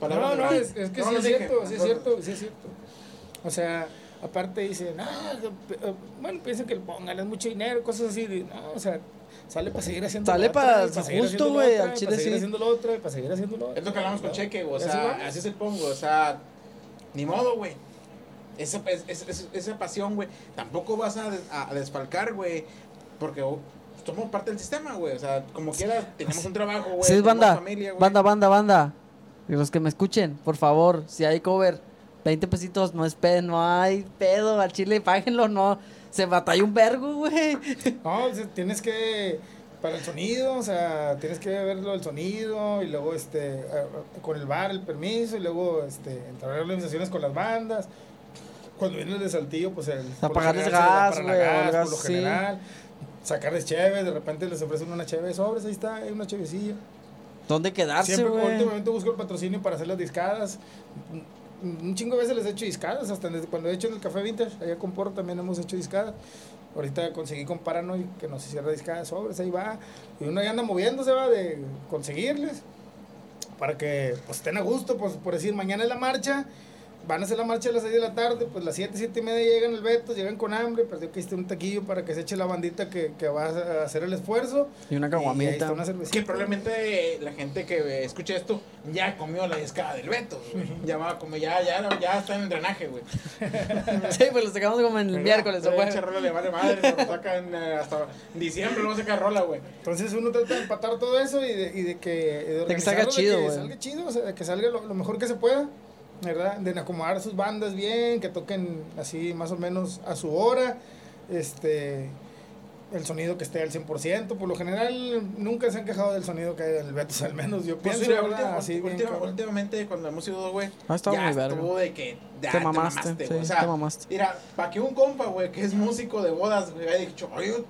Palabras No, no, es, es que No sí es dije, cierto, sí es cierto, sí es cierto. O sea, aparte dice, no, eh, bueno, piensa que le pongan, es mucho dinero, cosas así. No, o sea, sale para seguir haciendo Sale lo otro, para- seguir justo, güey, al chile para seguir sí. haciendo lo otro, para seguir haciendo lo otro. Es lo que hablamos con Cheque, güey, o sea, así es el pongo, o sea, ni modo, güey. Esa, es- es- es- esa pasión, güey, tampoco vas a, des- a- a desfalcar, güey, porque oh, somos parte del sistema, güey, o sea, como quiera, tenemos un trabajo, güey, Sí, banda. familia, güey. Banda, banda, banda. Y los que me escuchen, por favor, si hay cover, 20 pesitos, no es pedo, no hay pedo, al chile, páguenlo, no. Se batalla un vergo, güey. No, tienes que, para el sonido, o sea, tienes que verlo el sonido, y luego, este, con el bar, el permiso, y luego, este, entrar a organizaciones con las bandas. Cuando vienes de Saltillo, pues el... general se va gas, güey, por lo general. Sacarles cheves, de repente les ofrecen una cheve sobres, ahí está, hay una chevecilla. ¿Dónde quedarse, Siempre, güey? últimamente busco el patrocinio para hacer las discadas. Un- Un chingo de veces les he hecho discadas, hasta desde cuando he hecho en el Café Vintage, allá con Porro también hemos hecho discadas. Ahorita conseguí con Paranoid que nos hiciera discadas sobres, ahí va. Y uno ya anda moviéndose, va, de conseguirles. Para que pues, estén a gusto, pues por decir, mañana es la marcha. Van a hacer la marcha a las 6 de la tarde, pues las 7, 7 y media llegan el Beto, llegan con hambre, perdió que esté un taquillo para que se eche la bandita que, que va a hacer el esfuerzo. Y una caguamita. Que probablemente la gente que escucha esto ya comió la discada del Beto, güey. Ya va como ya, ya, ya está en el drenaje, güey. Sí, pues lo sacamos como en el miércoles, güey. Esa rola le vale madre, lo sacan eh, hasta diciembre, luego saca rola, güey. Entonces uno trata de empatar todo eso y de, y de que... De, que salga chido, De güey. que salga chido, o sea, de que salga lo, lo mejor que se pueda, ¿verdad? De acomodar sus bandas bien, que toquen así más o menos a su hora, este... El sonido que esté al 100%, por lo general nunca se han quejado del sonido que hay en el Betos, al menos yo Pues pienso, mira, ¿verdad? última- así últimamente cuando hemos ido, güey, Ah, ya estuvo de que ya Te mamaste, sí, o sea, te mamaste. Mira, para que un compa, güey, que es músico de bodas, güey, haya dicho, oye,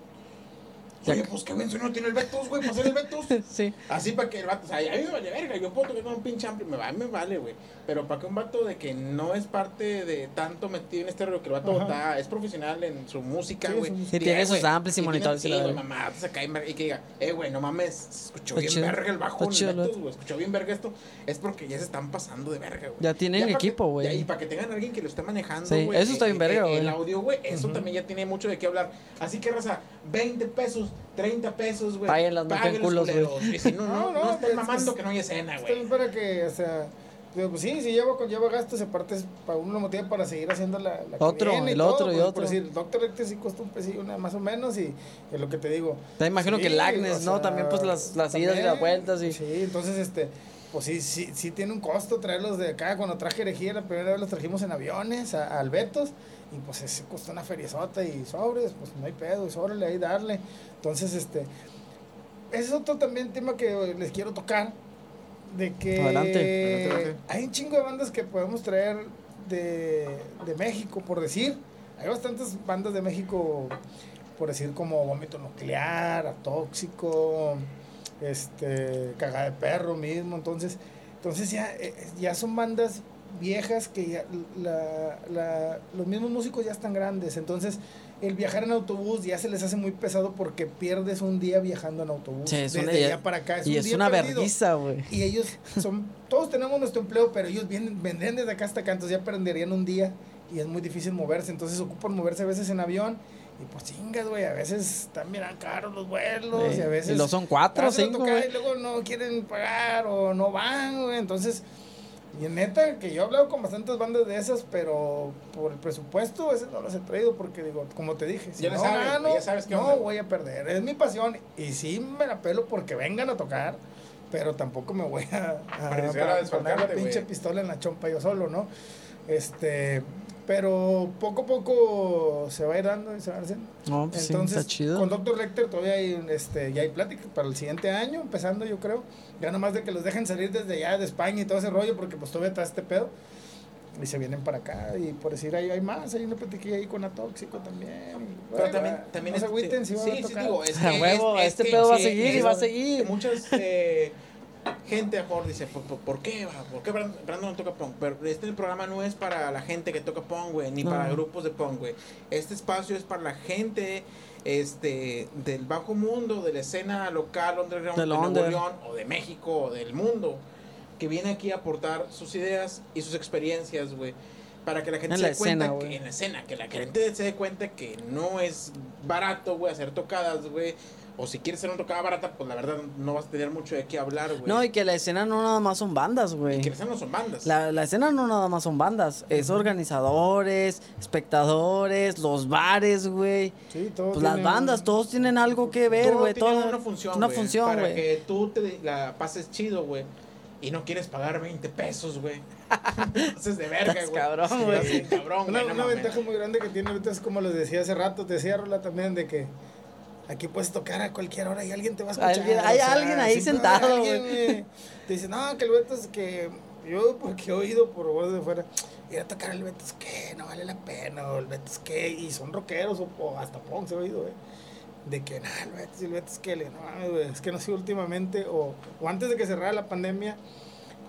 Oye, pues qué no tiene el Betos, güey, para hacer el Betos. sí. Así para que el vato, o sea, a mí me vale verga, yo puedo tocar con un pinche amplio, me, va, me vale, güey. Pero para que un vato de que no es parte de tanto metido en este rollo, que el vato está, es profesional en su música, Sí, güey. Y tiene sus amplis y monitores y Sí, la mamá, en verga, y que diga, eh, güey, no mames, se escuchó bien chido. verga el bajo el vato. güey, escuchó bien verga esto. Es porque ya se están pasando de verga, güey. Ya tienen equipo, güey. Y para que tengan a alguien que lo esté manejando, Sí, güey. eso está eh, bien verga, eh, güey. El audio, güey, eso también ya tiene mucho de qué hablar. Así que, raza, 20 pesos, 30 pesos, güey. Paguen los culos, güey. Y si no, no, No, no, no, estén pues, mamando es- que no hay escena, Está güey. bien para que, o sea, digo, pues sí, si lleva, lleva gastos, aparte es para uno lo motiva para seguir haciendo la, la Otro, y el todo, otro y pues, otro. Por decir, Doctor Recte sí cuesta un pesillo, una más o menos, y es lo que te digo. Te imagino que el Agnes, o ¿no? sea, También, pues, las- las idas y las también, vueltas y- Sí, entonces, este, pues sí, sí, sí tiene un costo traerlos de acá. Cuando traje herejía, la primera vez los trajimos en aviones a, a Albetos, y pues ese costó una feriezota y sobres, pues no hay pedo, y órale, ahí darle. Entonces, este, ese es otro también tema que les quiero tocar, de que Adelante. Adelante, adelante. hay un chingo de bandas que podemos traer de, de México, por decir. Hay bastantes bandas de México, por decir, como Vómito Nuclear, Atóxico, este, Cagada de Perro mismo. Entonces, entonces ya, eh, ya son bandas viejas que ya la- la- los mismos músicos ya están grandes. Entonces, el viajar en autobús ya se les hace muy pesado porque pierdes un día viajando en autobús. Sí, es desde una- allá para acá. Es y un es día una vergüenza, güey. Y ellos son, todos tenemos nuestro empleo, pero ellos vienen, vendrían desde acá hasta acá, entonces ya perderían un día y es muy difícil moverse, entonces ocupan moverse a veces en avión y pues chingas, güey, a veces están bien caros los vuelos Sí. y a veces... Y lo son cuatro cinco. Y luego no quieren pagar o no van, güey, entonces... Y neta, que yo he hablado con bastantes bandas de esas, pero por el presupuesto, a veces no las he traído porque digo, como te dije, si Ya no sabes, gano, güey, ya sabes qué no voy a perder. Es mi pasión y sí me la pelo porque vengan a tocar, pero tampoco me voy a, a, Arriesgar a a poner la pinche pistola en la chompa yo solo, ¿no? Este, pero poco a poco se va a ir dando y se va haciendo. No, pues sí, Entonces, está chido. con Dr. Lecter todavía hay, este, ya hay plática para el siguiente año, empezando yo creo. Ya nomás de que los dejen salir desde allá de España y todo ese rollo, porque pues todavía está este pedo. Y se vienen para acá, y por decir, ahí hay más, hay una platiquilla ahí con Atóxico también. y, Pero bueno, también, también no se es- agüiten si van sí, a sí, digo, es que, huevo, es- es este que- pedo va a seguir y va a seguir. Muchas eh, gente a mejor dice, ¿por, por, por qué? va? ¿Por qué Brand- Brandon no toca punk? Pero este programa no es para la gente que toca punk, güey, ni No. para grupos de punk, güey. Este espacio es para la gente este del bajo mundo, de la escena local, underground, de Nuevo. León, o de México, o del mundo, que viene aquí a aportar sus ideas y sus experiencias, güey. Para que la gente En se dé cuenta escena, que en la escena, que la gente se dé cuenta que no es barato, güey, hacer tocadas, güey. O si quieres hacer una tocada barata, pues la verdad no vas a tener mucho de qué hablar, güey. No, y que la escena no nada más son bandas, Y güey. que la escena no son bandas. La, la escena no nada más son bandas, es organizadores, espectadores, los bares, güey. Sí, todo Pues las bandas, todos tienen algo que ver, Todo güey. Todo una función, Una güey, función, Para güey. que tú te la pases chido, güey. Y no quieres pagar 20 pesos, güey. Entonces de verga, güey. cabrón, Sí, güey. bien cabrón, Una, güey. no una ventaja muy grande que tiene ahorita es como les decía hace rato, te decía Rola también, de que aquí puedes tocar a cualquier hora y alguien te va a escuchar. Alguien- hay alguien ahí sentado, alguien, güey. Te dice, no, que el Beto es que yo, porque he oído por voz de fuera, ir a tocar el Beto es que no vale la pena, o el Beto es que, y son rockeros o, o hasta punk se ha oído, güey. De que, nada, el Beto, el Beto es que, no mames, güey, es que no sé últimamente, o, o antes de que cerrara la pandemia,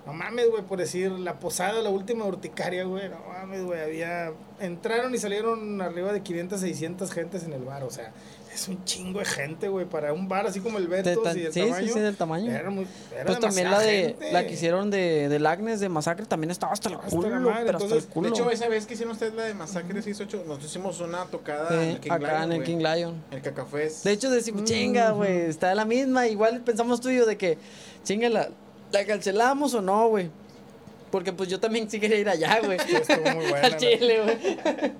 no mames, güey, por decir, la posada, la última urticaria, güey, no mames, güey, había... Entraron y salieron arriba de 500, 600 gentes en el bar, o sea, es un chingo de gente, güey, para un bar así como el De Betos y el sí, tamaño. sí, sí, del tamaño. Era muy, era Pues también la de gente. la que hicieron de del Agnes de Masacre también estaba hasta el Hasta culo, la madre, pero hasta entonces, el De culo. hecho, esa vez que hicieron ustedes la de Masacre 68, nosotros hicimos una tocada Sí, en el King acá Lion, en el güey. King Lion. El Cacafés. De hecho decimos, Mm, chinga, güey, está la misma. Igual pensamos tú y yo de que, chinga, la, la cancelamos o no, güey. Porque pues yo también sí quería ir allá, güey. estuvo muy buena, Al Chile, güey.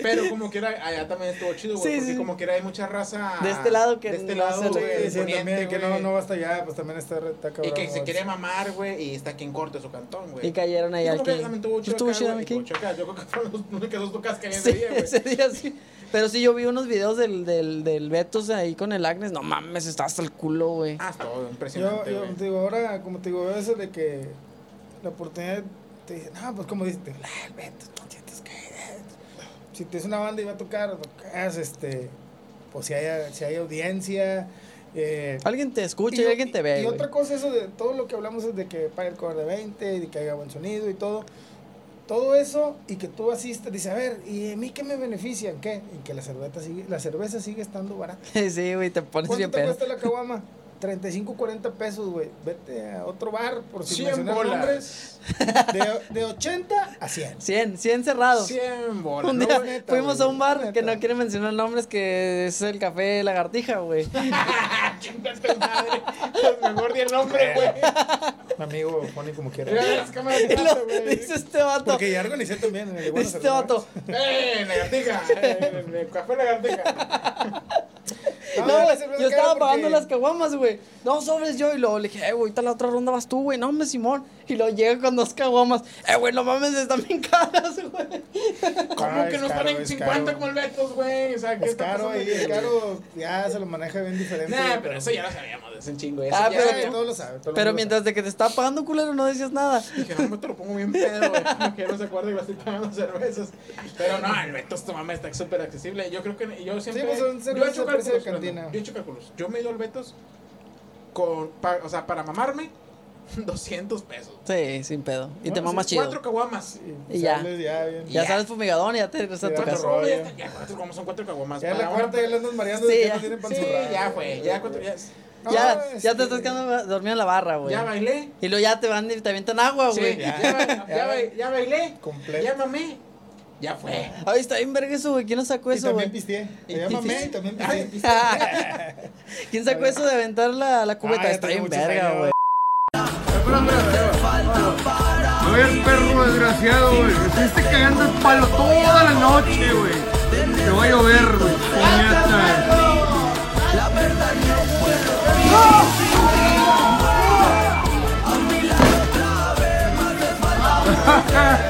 Pero como que era, allá también estuvo chido, güey. Sí, porque sí. como que era hay mucha raza. De este lado que De este no lado, güey. Sí, sí, poniente, también, que no, no va hasta allá, pues también está, está Y cabrón. que se quiere mamar, güey, y está quien corte su cantón, güey. Y cayeron ahí Y al como que también estuvo chido Estuvo chido acá. Yo creo que fueron las únicas dos que había Sí, ese día, güey. ese día sí. Pero sí, yo vi unos videos del, del, del Betos ahí con el Agnes. No mames, está hasta el culo, güey. Ah, todo Yo, impresionante, yo te digo, ahora, como te digo, eso de que la oportunidad te dice, no, pues como dices. Si te es una banda y va a tocar, tocas, este. pues si hay, si hay audiencia. Eh, alguien te escucha y, alguien te ve. Y otra cosa, eso de todo lo que hablamos es de que pague el cover de 20 y de que haya buen sonido y todo. Todo eso y que tú asistes, dice, a ver, ¿y a mí qué me beneficia? ¿En qué? En que la cerveza sigue, la cerveza sigue estando barata. sí, güey, te pones bien ¿Cuánto te cuesta la caguama? 35, 40 pesos, güey. Vete a otro bar, por si 100 mencionar bolas. nombres. De, de 80 a 100. 100, 100 cerrados. 100 bolas. Un ¿no, día neta, fuimos güey, a un bar neta. que no quiere mencionar nombres, que es el café Lagartija, güey. Chingate madre. Mejor di el nombre, güey. Mi amigo, pone como quiera. Dice este vato. Porque ya organicé también. En el Iguana Dice este vato. ¡Eh, lagartija! ¡Eh, el café lagartija! No, güey, yo estaba porque- pagando las caguamas, güey. No, sobres yo. Y luego le dije, eh, güey, ahorita la otra ronda vas tú, güey. No, hombre, Simón. Y luego llega con dos caguamas. Eh, güey, no mames, están bien caras, güey. ¿Cómo Ah, que es no están caro, en es 50 caro. como el Betos, güey? O sea, ¿qué Es está caro ahí, es caro. Ya se lo maneja bien diferente. Nah, pero eso ya lo sabíamos, es un chingo. Eso Ah, ya pero todo lo sabe. todo Pero mientras de que te estaba pagando, culero, no decías nada. Dije, no, me te lo pongo bien pedo, güey. Como que no se acuerda que me estoy pagando cervezas. Pero no, el Betos, tu mamá está súper accesible. Yo creo que yo siempre. pues son cervezas he hecho a precio de cálculos. Fernando, cantina. Yo he hecho cálculos. Yo me he ido al Betos con. pa- o sea, para mamarme, 200 pesos. Sí, sin pedo. Y te No, mamas sí, chido. Cuatro caguamas. sabe. Y ya. ya bien. Ya Ya. sales fumigadón y ya te regresas a tu Ya, Cuatro casa. rollo. caguamas, ya, ya cuatro caguamas son cuatro caguamas. Ya en Para la cuarta ya le andas mareando Sí, ya. no tienen Sí, ya fue. Ya cuatro. Ya, No, ya, ya este- te estás quedando dormido en la barra, güey. ya bailé. Y luego ya te van y te avientan agua, Sí, güey. ya, ya. ya, ya bailé. Completo. Ya mamé. Ya fue. Ay, está bien verga eso, güey. ¿Quién nos sacó Y eso, también güey? pisteé. Y Me llama pisteé. y también pisteé. ¿Quién sacó eso de aventar la, la cubeta? Ah, está bien verga, güey. A ver, perro desgraciado, güey. Me estuviste cagando el palo toda la noche, güey. Te va a llover, güey. Puñetas. No,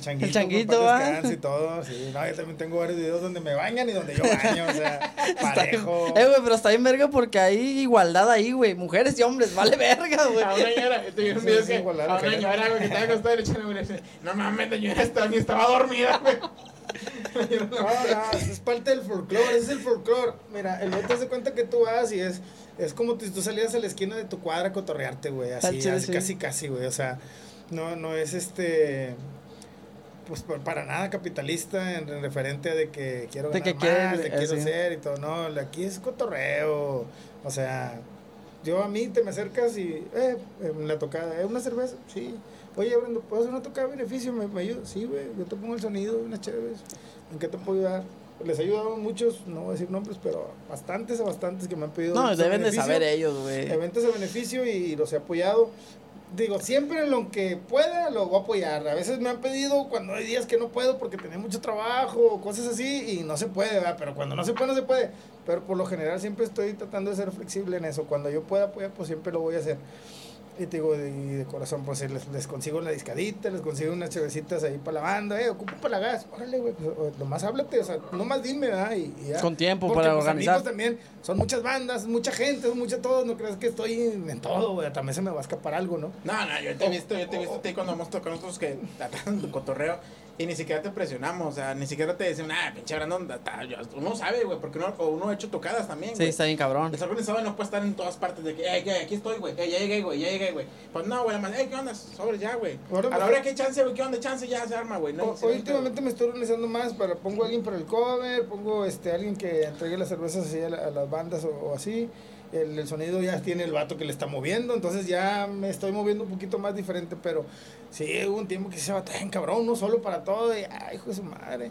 el changuito. El changuito, con paz ¿va? y todo. Sí, no, yo también tengo varios videos donde me bañan y donde yo baño. O sea, bien- parejo. Eh, güey, pero está bien verga porque hay igualdad ahí, güey. Mujeres y hombres, vale verga, güey. A una señora, te vi un video sí, que igual, a la una señora, güey, que estaba acostada y le echaron, güey, no mames, señora, estaba, ni estaba dormida, güey. No, no, es parte del folclore, es el folclore. Mira, el te das cuenta que tú vas y es, es como si tú salías a la esquina de tu cuadra a cotorrearte, güey, así, así, sí. casi, casi, güey, o sea, no, no es este, pues pa- para nada capitalista en, en referente a de que quiero De ganar quiere, más, de eh, quiero ser y todo, no, aquí es cotorreo, o sea, yo a mí te me acercas y, eh, en la tocada, ¿eh, una cerveza? Sí. Oye, Brendo, ¿puedo hacer una tocada de beneficio? ¿Me, me ayudas? Sí, güey, yo te pongo el sonido, unas chéveres. ¿En qué te puedo ayudar? Les he ayudado a muchos, no voy a decir nombres, pero bastantes a bastantes que me han pedido. No, deben de saber ellos, güey. Eventos de beneficio y los he apoyado. Digo, siempre en lo que pueda lo voy a apoyar. A veces me han pedido cuando hay días que no puedo porque tenía mucho trabajo o cosas así y no se puede, ¿verdad? Pero cuando no se puede, no se puede. Pero por lo general siempre estoy tratando de ser flexible en eso. Cuando yo pueda apoyar, pues siempre lo voy a hacer. Y te digo, de, de corazón, pues les, les consigo la discadita, les consigo unas chevecitas ahí para la banda, eh, ocupo para la gas, órale, güey, pues, nomás háblate, o sea, nomás dime, ¿verdad? Y, y ya. Con tiempo Porque, para pues, organizar. amigos también, son muchas bandas, mucha gente, son mucha todo, no creas que estoy en, en todo, güey, también se me va a escapar algo, ¿no? No, no, yo te he visto, yo te he visto a ti cuando hemos tocado nosotros que tratando tu cotorreo y ni siquiera te presionamos, o sea, ni siquiera te decimos, ah, pinche Brandon, ta- ta", yo- uno sabe, güey, porque uno, o uno ha hecho tocadas también, Sí, está bien cabrón. El organizado no puede estar en todas partes de que, eh, que aquí estoy, güey, ya llegué, güey, ya llegué, güey. Pues no, güey, además, eh, ¿qué onda? Sobre ya, güey. A la hora que hay chance, güey, ¿qué onda? Chance ya se arma, güey. No, O- Sí, hoy últimamente me estoy organizando más para pongo a alguien para el cover, pongo este alguien que entregue las cervezas así a, la- a las bandas o, o así. El, el sonido ya tiene el vato que le está moviendo, entonces ya me estoy moviendo un poquito más diferente, pero sí hubo un tiempo que se va tan cabrón, uno solo para todo, y ay, hijo de su madre.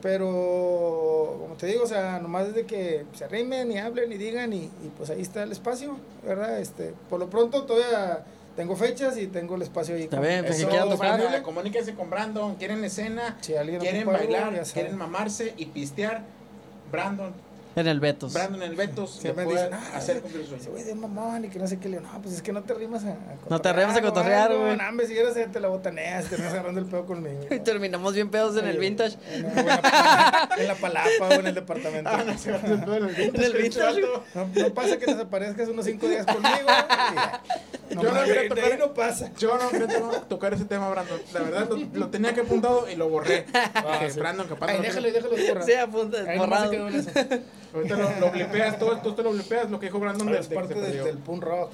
Pero, como te digo, o sea, nomás desde que se arrimen y hablen y digan, y, y pues ahí está el espacio, ¿verdad? Este, por lo pronto todavía tengo fechas y tengo el espacio ahí. Está bien, pues, si quieren tocar. Comuníquense con Brandon, quieren escena, Si quieren algo, bailar, quieren mamarse y pistear. Brandon, En el Betos. Brandon el Betos, Siempre puede dicen, ah, hacer cumplir su Ese sueño. güey de mamón y que no sé qué le digo, no, pues es que no te rimas a, a No te arrimas a cotorrear, güey. No, hombre, si quieres te la botaneas, te vas agarrando el pedo conmigo. Y terminamos bien pedos en el vintage. En, en la, en la palapa o en el departamento. Ah, no, se va a hacer todo en el En vintage, No, pasa que desaparezcas unos cinco días conmigo. No, Yo no de, quería tocar- ahí no pasa. Yo no quería to- tocar ese tema, Brandon. La verdad, lo, lo tenía que apuntado y lo borré. Dije, sí. Brandon, capaz Ay, déjalo, déjalo, borra. Sí, apunta, borrado. en. Ahorita lo, lo blipeas, todo, te lo blipeas, lo que dijo Brandon Es desde que parte del, del punk rock.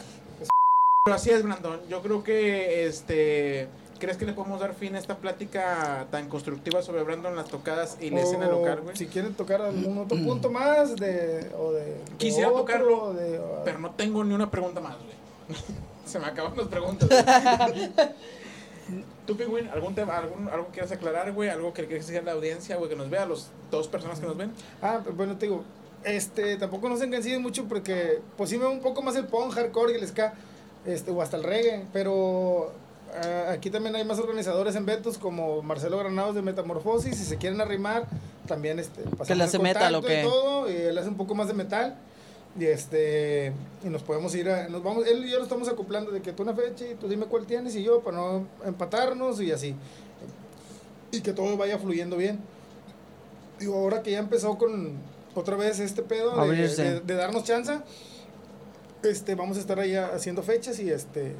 Pero así es, Brandon. Yo creo que, este... ¿Crees que le podemos dar fin a esta plática tan constructiva sobre Brandon, las tocadas y la escena O local, güey? Si quieren tocar algún otro punto más de, o de, de Quisiera otro, tocarlo, de, o- Pero no tengo ni una pregunta más, güey. Se me acaban las preguntas. ¿Tú, Pingüín, algún tema, algún, algo que quieras aclarar, güey? ¿Algo que quieras decir a la audiencia, güey, que nos vea, los dos personas que nos ven? Ah, pues bueno, te digo, este, tampoco nos engancillen mucho porque, pues sí me un poco más el punk, hardcore y el ska, este, o hasta el reggae, pero ah, aquí también hay más organizadores en Betos como Marcelo Granados de Metamorfosis, si se quieren arrimar, también este, pasamos le hace metal o y qué? todo, y él hace un poco más de metal. Y este y nos podemos ir a, nos vamos, él y yo nos estamos acoplando de que tú una fecha y tú dime cuál tienes y yo para no empatarnos y así. Y que todo vaya fluyendo bien. Digo, ahora que ya empezó con otra vez este pedo de, Abrirse. de- de darnos chance, este, vamos a estar ahí haciendo fechas y este,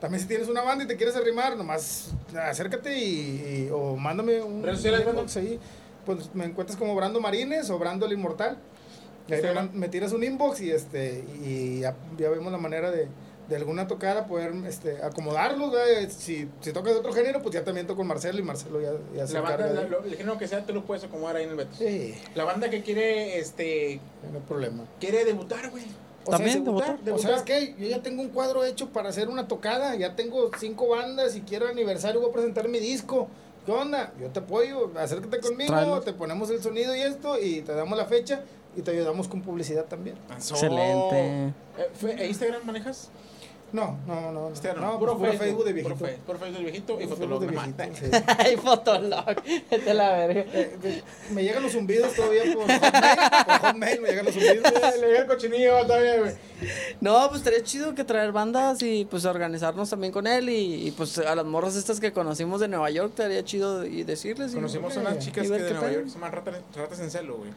también si tienes una banda y te quieres arrimar, nomás acércate y, y- o mándame un ¿Redes sociales, un inbox ahí. Pues me encuentras como Brando Marines o Brando el Inmortal. Y ahí me, tiras un inbox y este y ya, ya vemos la manera de, de alguna tocada poder este, acomodarlos. ¿verdad? Si, si tocas de otro género, pues ya también toco con Marcelo y Marcelo ya, ya se La banda, la- de... lo- el género que sea, tú lo puedes acomodar ahí en el Beto. Sí, La banda que quiere, este, no hay problema. quiere debutar, güey. O También, sea, debutar, O debutar. sabes qué, yo ya tengo un cuadro hecho para hacer una tocada, ya tengo cinco bandas y quiero aniversario, voy a presentar mi disco. ¿Qué onda? Yo te apoyo, acércate conmigo, Tráelo. te ponemos el sonido y esto y te damos la fecha y te ayudamos con publicidad también. Excelente. Eh, ¿e ¿Instagram manejas? No, no, no. no, Instagram. no puro, puro Facebook de viejito. Puro, Facebook de viejito y Fotolog. Ay, Fotolog. Vete a la verga. Eh, me llegan los zumbidos todavía por hotmail, por hotmail me llegan los zumbidos. Le llega el cochinillo todavía, güey. No, pues estaría chido que traer bandas y pues organizarnos también con él y, y, pues a las morras estas que conocimos de Nueva York estaría chido y decirles. y- Conocimos a unas chicas y que de Nueva. York se llaman ratas, ratas en celo, güey.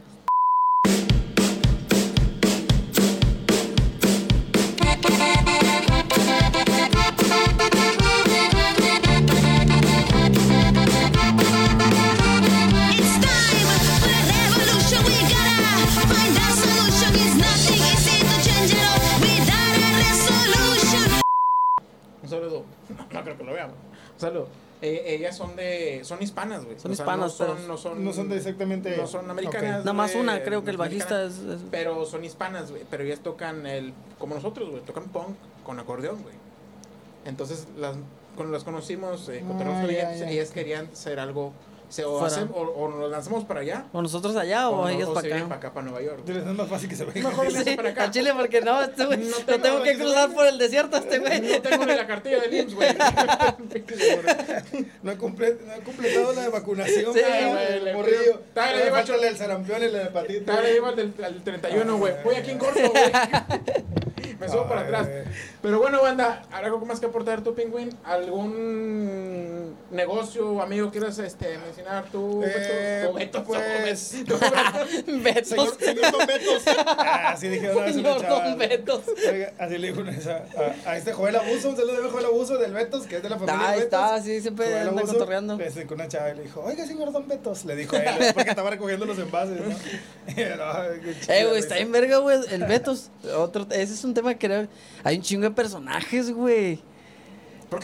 Que lo vean. Un saludo. Eh, ellas son de. Son hispanas, güey. Son O sea, hispanas, no son, pero- no son. No son de exactamente. No son americanas. Nada más una, creo que el bajista es... es- Pero son hispanas, güey. Pero ellas tocan el. Como nosotros, güey. Tocan punk con acordeón, güey. Entonces, las, cuando las conocimos, eh, Ah, ellas, ya. ellas querían hacer algo. Se, o, Fuera. hacen- o, o nos lanzamos para allá. O nosotros allá o, o, ellos o se para vienen acá. para acá, para Nueva York. Es más fácil que se venga. Mejor Sí, para acá. a Chile porque no, este güey, No lo tengo tengo que cruzar por el desierto este güey. No tengo ni la cartilla del IMSS, güey. No he, no he completado la de vacunación. Sí, güey, güey, el le- morrillo. Dale, del sarampión y la de hepatitis. Dale, lleva al del, al 31, güey. Voy aquí en corto, güey. Me subo para atrás. Pero bueno, banda, ¿algo más que aportar tú, Pingüín? ¿Algún negocio, amigo, quieras este, mencionar tú? Eh, Beto? Pues- Beto. Betos. Señor, señor Don Betos. Ah, así dije una vez una Señor chava. Don Betos. Oiga, así le dijo una vez a, a- a este Joel Abuso, un saludo de Joel Abuso del Betos, que es de la familia Ahí está, sí, siempre Joel anda Abuso, cotorreando. este, con una chava y le dijo, oiga, señor Don Betos, le dijo a él, porque estaba recogiendo los envases, ¿no? Era, "Ay, qué chida Eh, güey, risa". está bien verga, güey. El Betos. Otro, ese es un tema que creo. Hay un chingo de personajes, güey.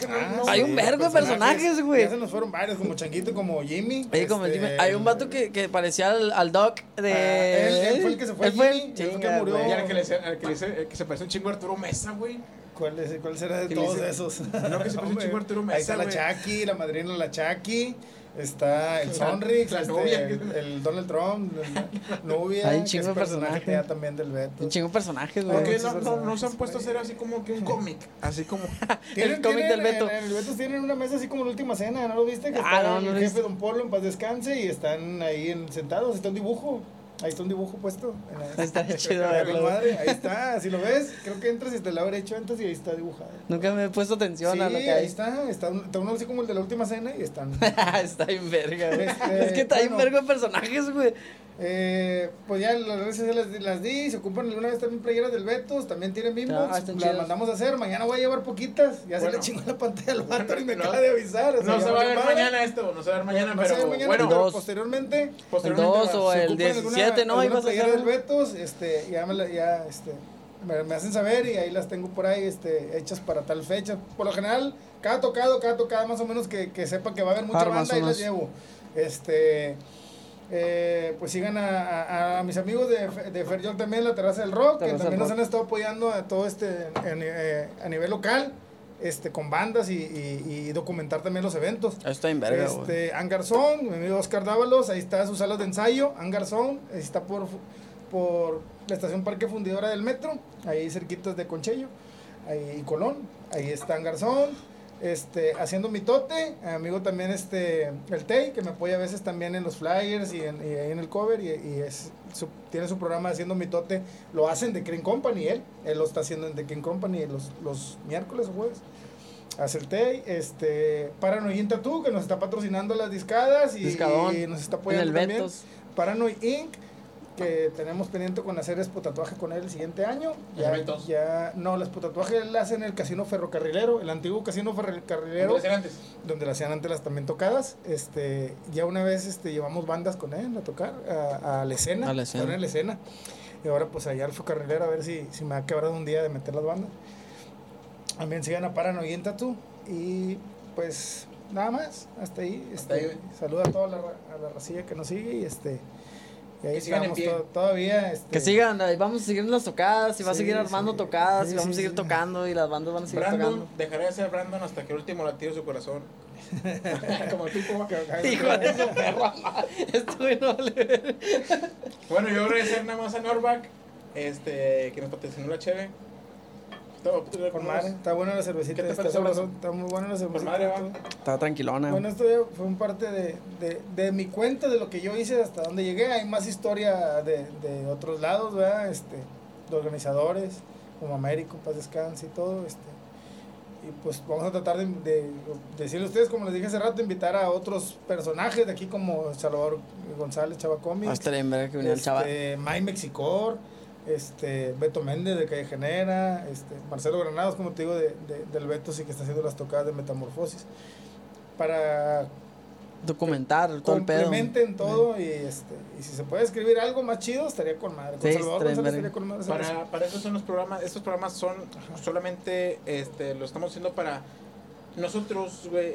Ah, no? Hay un vergo de personajes, güey. Ya se nos fueron varios, como Changuito, como Jimmy. Oye, como este, Jimmy- Hay un vato que, que parecía al, al Doc de. Ah, él- él fue el que se fue, Él fue el- Jimmy, que murió. Y al que, le, al que, le, que se parece un chingo a Arturo Mesa, güey. ¿Cuál, es, ¿Cuál será de todos esos? No, que se parece un chingo a Arturo Ahí Mesa, está la güey. Chucky, la madrina la Chucky. Está el La- Sonrix, la este, novia. el, el Donald Trump, la novia. Hay un chingo de personaje personajes. ya también del Beto. Un chingo de personajes, ¿Por güey. qué muchos no, no, no se han puesto a hacer así como que un cómic? Así como. El cómic del Beto. En, en el Beto tienen una mesa así como la última cena, ¿no lo viste? Que Ah, está no, el jefe. Don Polo en paz descanse y están ahí en- sentados, está un dibujo. Ahí está un dibujo puesto. En chido verlo. Madre. Ahí está, si lo ves, creo que entras y te lo habré hecho antes y ahí está dibujado. Nunca me he puesto atención a lo que ahí está, está, uno así como el de la última cena y están. Ah, está en verga, güey. Este, es que está bueno, en verga personajes, güey. Eh, pues ya las redes sociales las di, se ocupan alguna vez también playeras del Betos, también tienen bimbos, ah, las mandamos a hacer, mañana voy a llevar poquitas, ya se le chingó la pantalla al vato y me no, acaba de avisar. No se va a ver mañana esto, no se va a ver mañana, no pero, bueno, posteriormente, posteriormente el 2 o el 17 imagínate, ¿no? Ibas a hacer... Betos, este, ya me ya, este, me, me, hacen saber y ahí las tengo por ahí, este, hechas para tal fecha. Por lo general, cada tocado, cada tocada más o menos que, que sepa que va a haber mucha Armas, banda y las llevo. Este... Eh, pues sigan a, a, a, mis amigos de, de Ferjol también, la Terraza del Rock, Terraza que también nos rock. han estado apoyando a todo este en, eh, a nivel local. Este, con bandas y, y- y documentar también los eventos. Está bien verga. Este, Angarzón, mi amigo Oscar Dávalos, ahí está sus salas de ensayo, Angarzón, ahí está por, por la estación Parque Fundidora del Metro, ahí cerquitas de Conchello, ahí y Colón, ahí está Angarzón, este, haciendo mitote, amigo también este, el Tey, que me apoya a veces también en los flyers y, en, y ahí en el cover, y, y es, su- tiene su programa haciendo mitote, lo hacen de Green Company, él, él lo está haciendo en The Green Company los, los miércoles o jueves. Acerté, este, Paranoid Tattoo, que nos está patrocinando las discadas y, y nos está En apoyando el también. Paranoid Inc., que tenemos pendiente con hacer expo tatuaje con él el siguiente año. ¿En Ya, ya, no, el expo tatuaje él hace en el casino ferrocarrilero, el antiguo casino ferrocarrilero, ¿Cómo decían antes? donde le hacían antes las también tocadas. Este, ya una vez este, llevamos bandas con él a tocar, a, a la escena, A la escena. en la escena. Y ahora pues allá al ferrocarrilero a ver si, si me ha quebrado un día de meter las bandas. También sigan a Paranoid en Tattoo. Y pues nada más, hasta ahí. Este, ahí, güey. saluda a toda la, a la racilla que nos sigue y este. Y ahí Que sigan en pie. to- todavía. Este, Que sigan, ahí vamos a seguir las tocadas y va a Sí, seguir armando sí. tocadas Sí, y vamos sí, a seguir sí. tocando y las bandas van a seguir Brandon tocando. dejará de ser Brandon hasta que el último latido de su corazón. Como el tipo. Hijo de su perro, esto güey no vale ver. Bueno, yo agradecer nada más a Norback, este, que nos patrocinó la cheve. Todo, Con madre, está buena la cervecita. ¿Qué te está, sabroso, está muy buena la cervecita. madre. Estaba tranquilona. Bueno, esto ya fue un parte de, de, de mi cuenta, de lo que yo hice hasta donde llegué. Hay más historia de, de otros lados, ¿verdad? Este, de organizadores, como Américo, Paz Descanse y todo. Este, y pues vamos a tratar de, de decirle a ustedes, como les dije hace rato, invitar a otros personajes de aquí, como Salvador González, Chavacomi. Estaría bien verga que viniera el chaval. Este, May Mexicor, este, Beto Méndez de Calle Genera, este, Marcelo Granados, como te digo, de, de- del Beto, sí que está haciendo las tocadas de metamorfosis. Para Documentar todo el pedo. complementen todo y este y si se puede escribir algo más chido estaría con madre. Con Sí, Salvador González estaría con madre. Para, para eso son los programas, estos programas son solamente, este, lo estamos haciendo para nosotros, güey,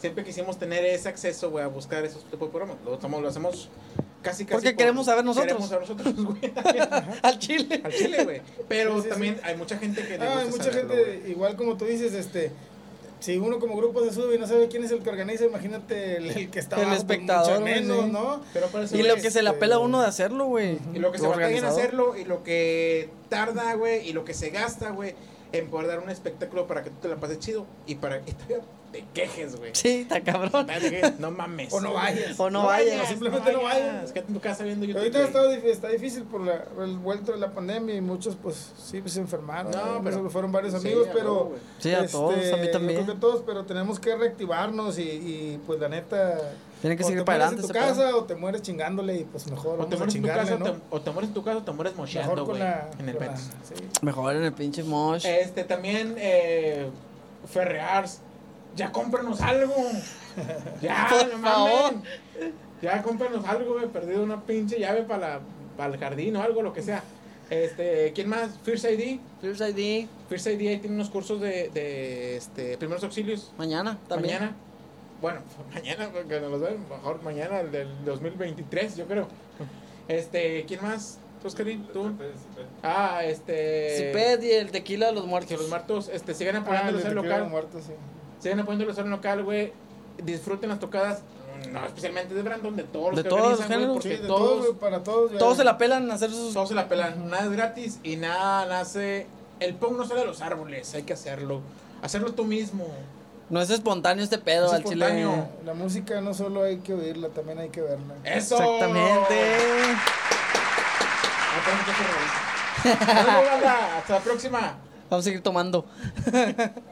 siempre quisimos tener ese acceso, güey, a buscar esos tipos de programas. Lo, estamos, lo hacemos casi casi. Porque por- queremos saber nosotros. Queremos saber nosotros, güey. Al chile. Al chile, güey. Pero Sí, sí, también hay mucha gente que Ah, hay mucha saberlo, gente, güey. igual como tú dices, este si uno como grupo se sube y no sabe quién es el que organiza, imagínate el, el que está El abajo, espectador, mucho menos. ¿no? Pero Y lo que se le apela a uno de hacerlo, güey. Y lo que se en organizador. hacerlo, y lo que tarda, güey, y lo que se gasta, güey, en poder dar un espectáculo para que tú te la pases chido y para que todavía te quejes, güey. Sí, está cabrón. No mames. O no vayas. O no vayas, simplemente no vayas. Quédate en tu casa viendo YouTube. ahorita está, dif- está difícil por la, el vuelto de la pandemia y muchos pues sí pues, se enfermaron. No, ¿no? pero- fueron varios Sí, amigos, a pero. Sí, a todos, a mí yo también. creo que todos, pero tenemos que reactivarnos y, y, pues la neta Tienen que o seguir te para mueres adelante. en tu pedo. casa o te mueres chingándole y pues mejor O te, mueres en tu casa, ¿no? o te- o te mueres en tu casa o te mueres mocheando, güey. En el Betis. sí. Mejor en el pinche mosh. Este, también, eh, Ferrears, ya cómpranos algo. Ya, Por no favor. mames. Ya cómpranos algo, güey. Perdido una pinche llave para el jardín o algo, lo que sea. Este, ¿quién más? First ID. First ID. First ID ahí tiene unos cursos de, de este, primeros auxilios. Mañana también. Mañana. Bueno, mañana, porque nos los ven, mejor mañana, el del 2023, yo creo. Este, ¿quién más? ¿Tú, Oscarín? ¿Tú? Ah, este... Ciped y el tequila de los muertos. los muertos este, sigan Ah, apoyándolos el en de Tequila local. Muerto, sí. Sigan apoyándolos en local, güey. Disfruten las tocadas. No especialmente de Brandon, de todos los De que todos los organizan, güey, géneros. Sí, porque de todos, todos, güey, para todos. ya. Todos se la pelan a hacer sus. todos se la pelan. Nada es gratis y nada nace. El pong no sale de los árboles, hay que hacerlo. Hacerlo tú mismo. No es espontáneo este pedo es al espontáneo. La música no solo hay que oírla, también hay que verla. ¡Eso! Exactamente. Hasta la próxima. Vamos a seguir tomando.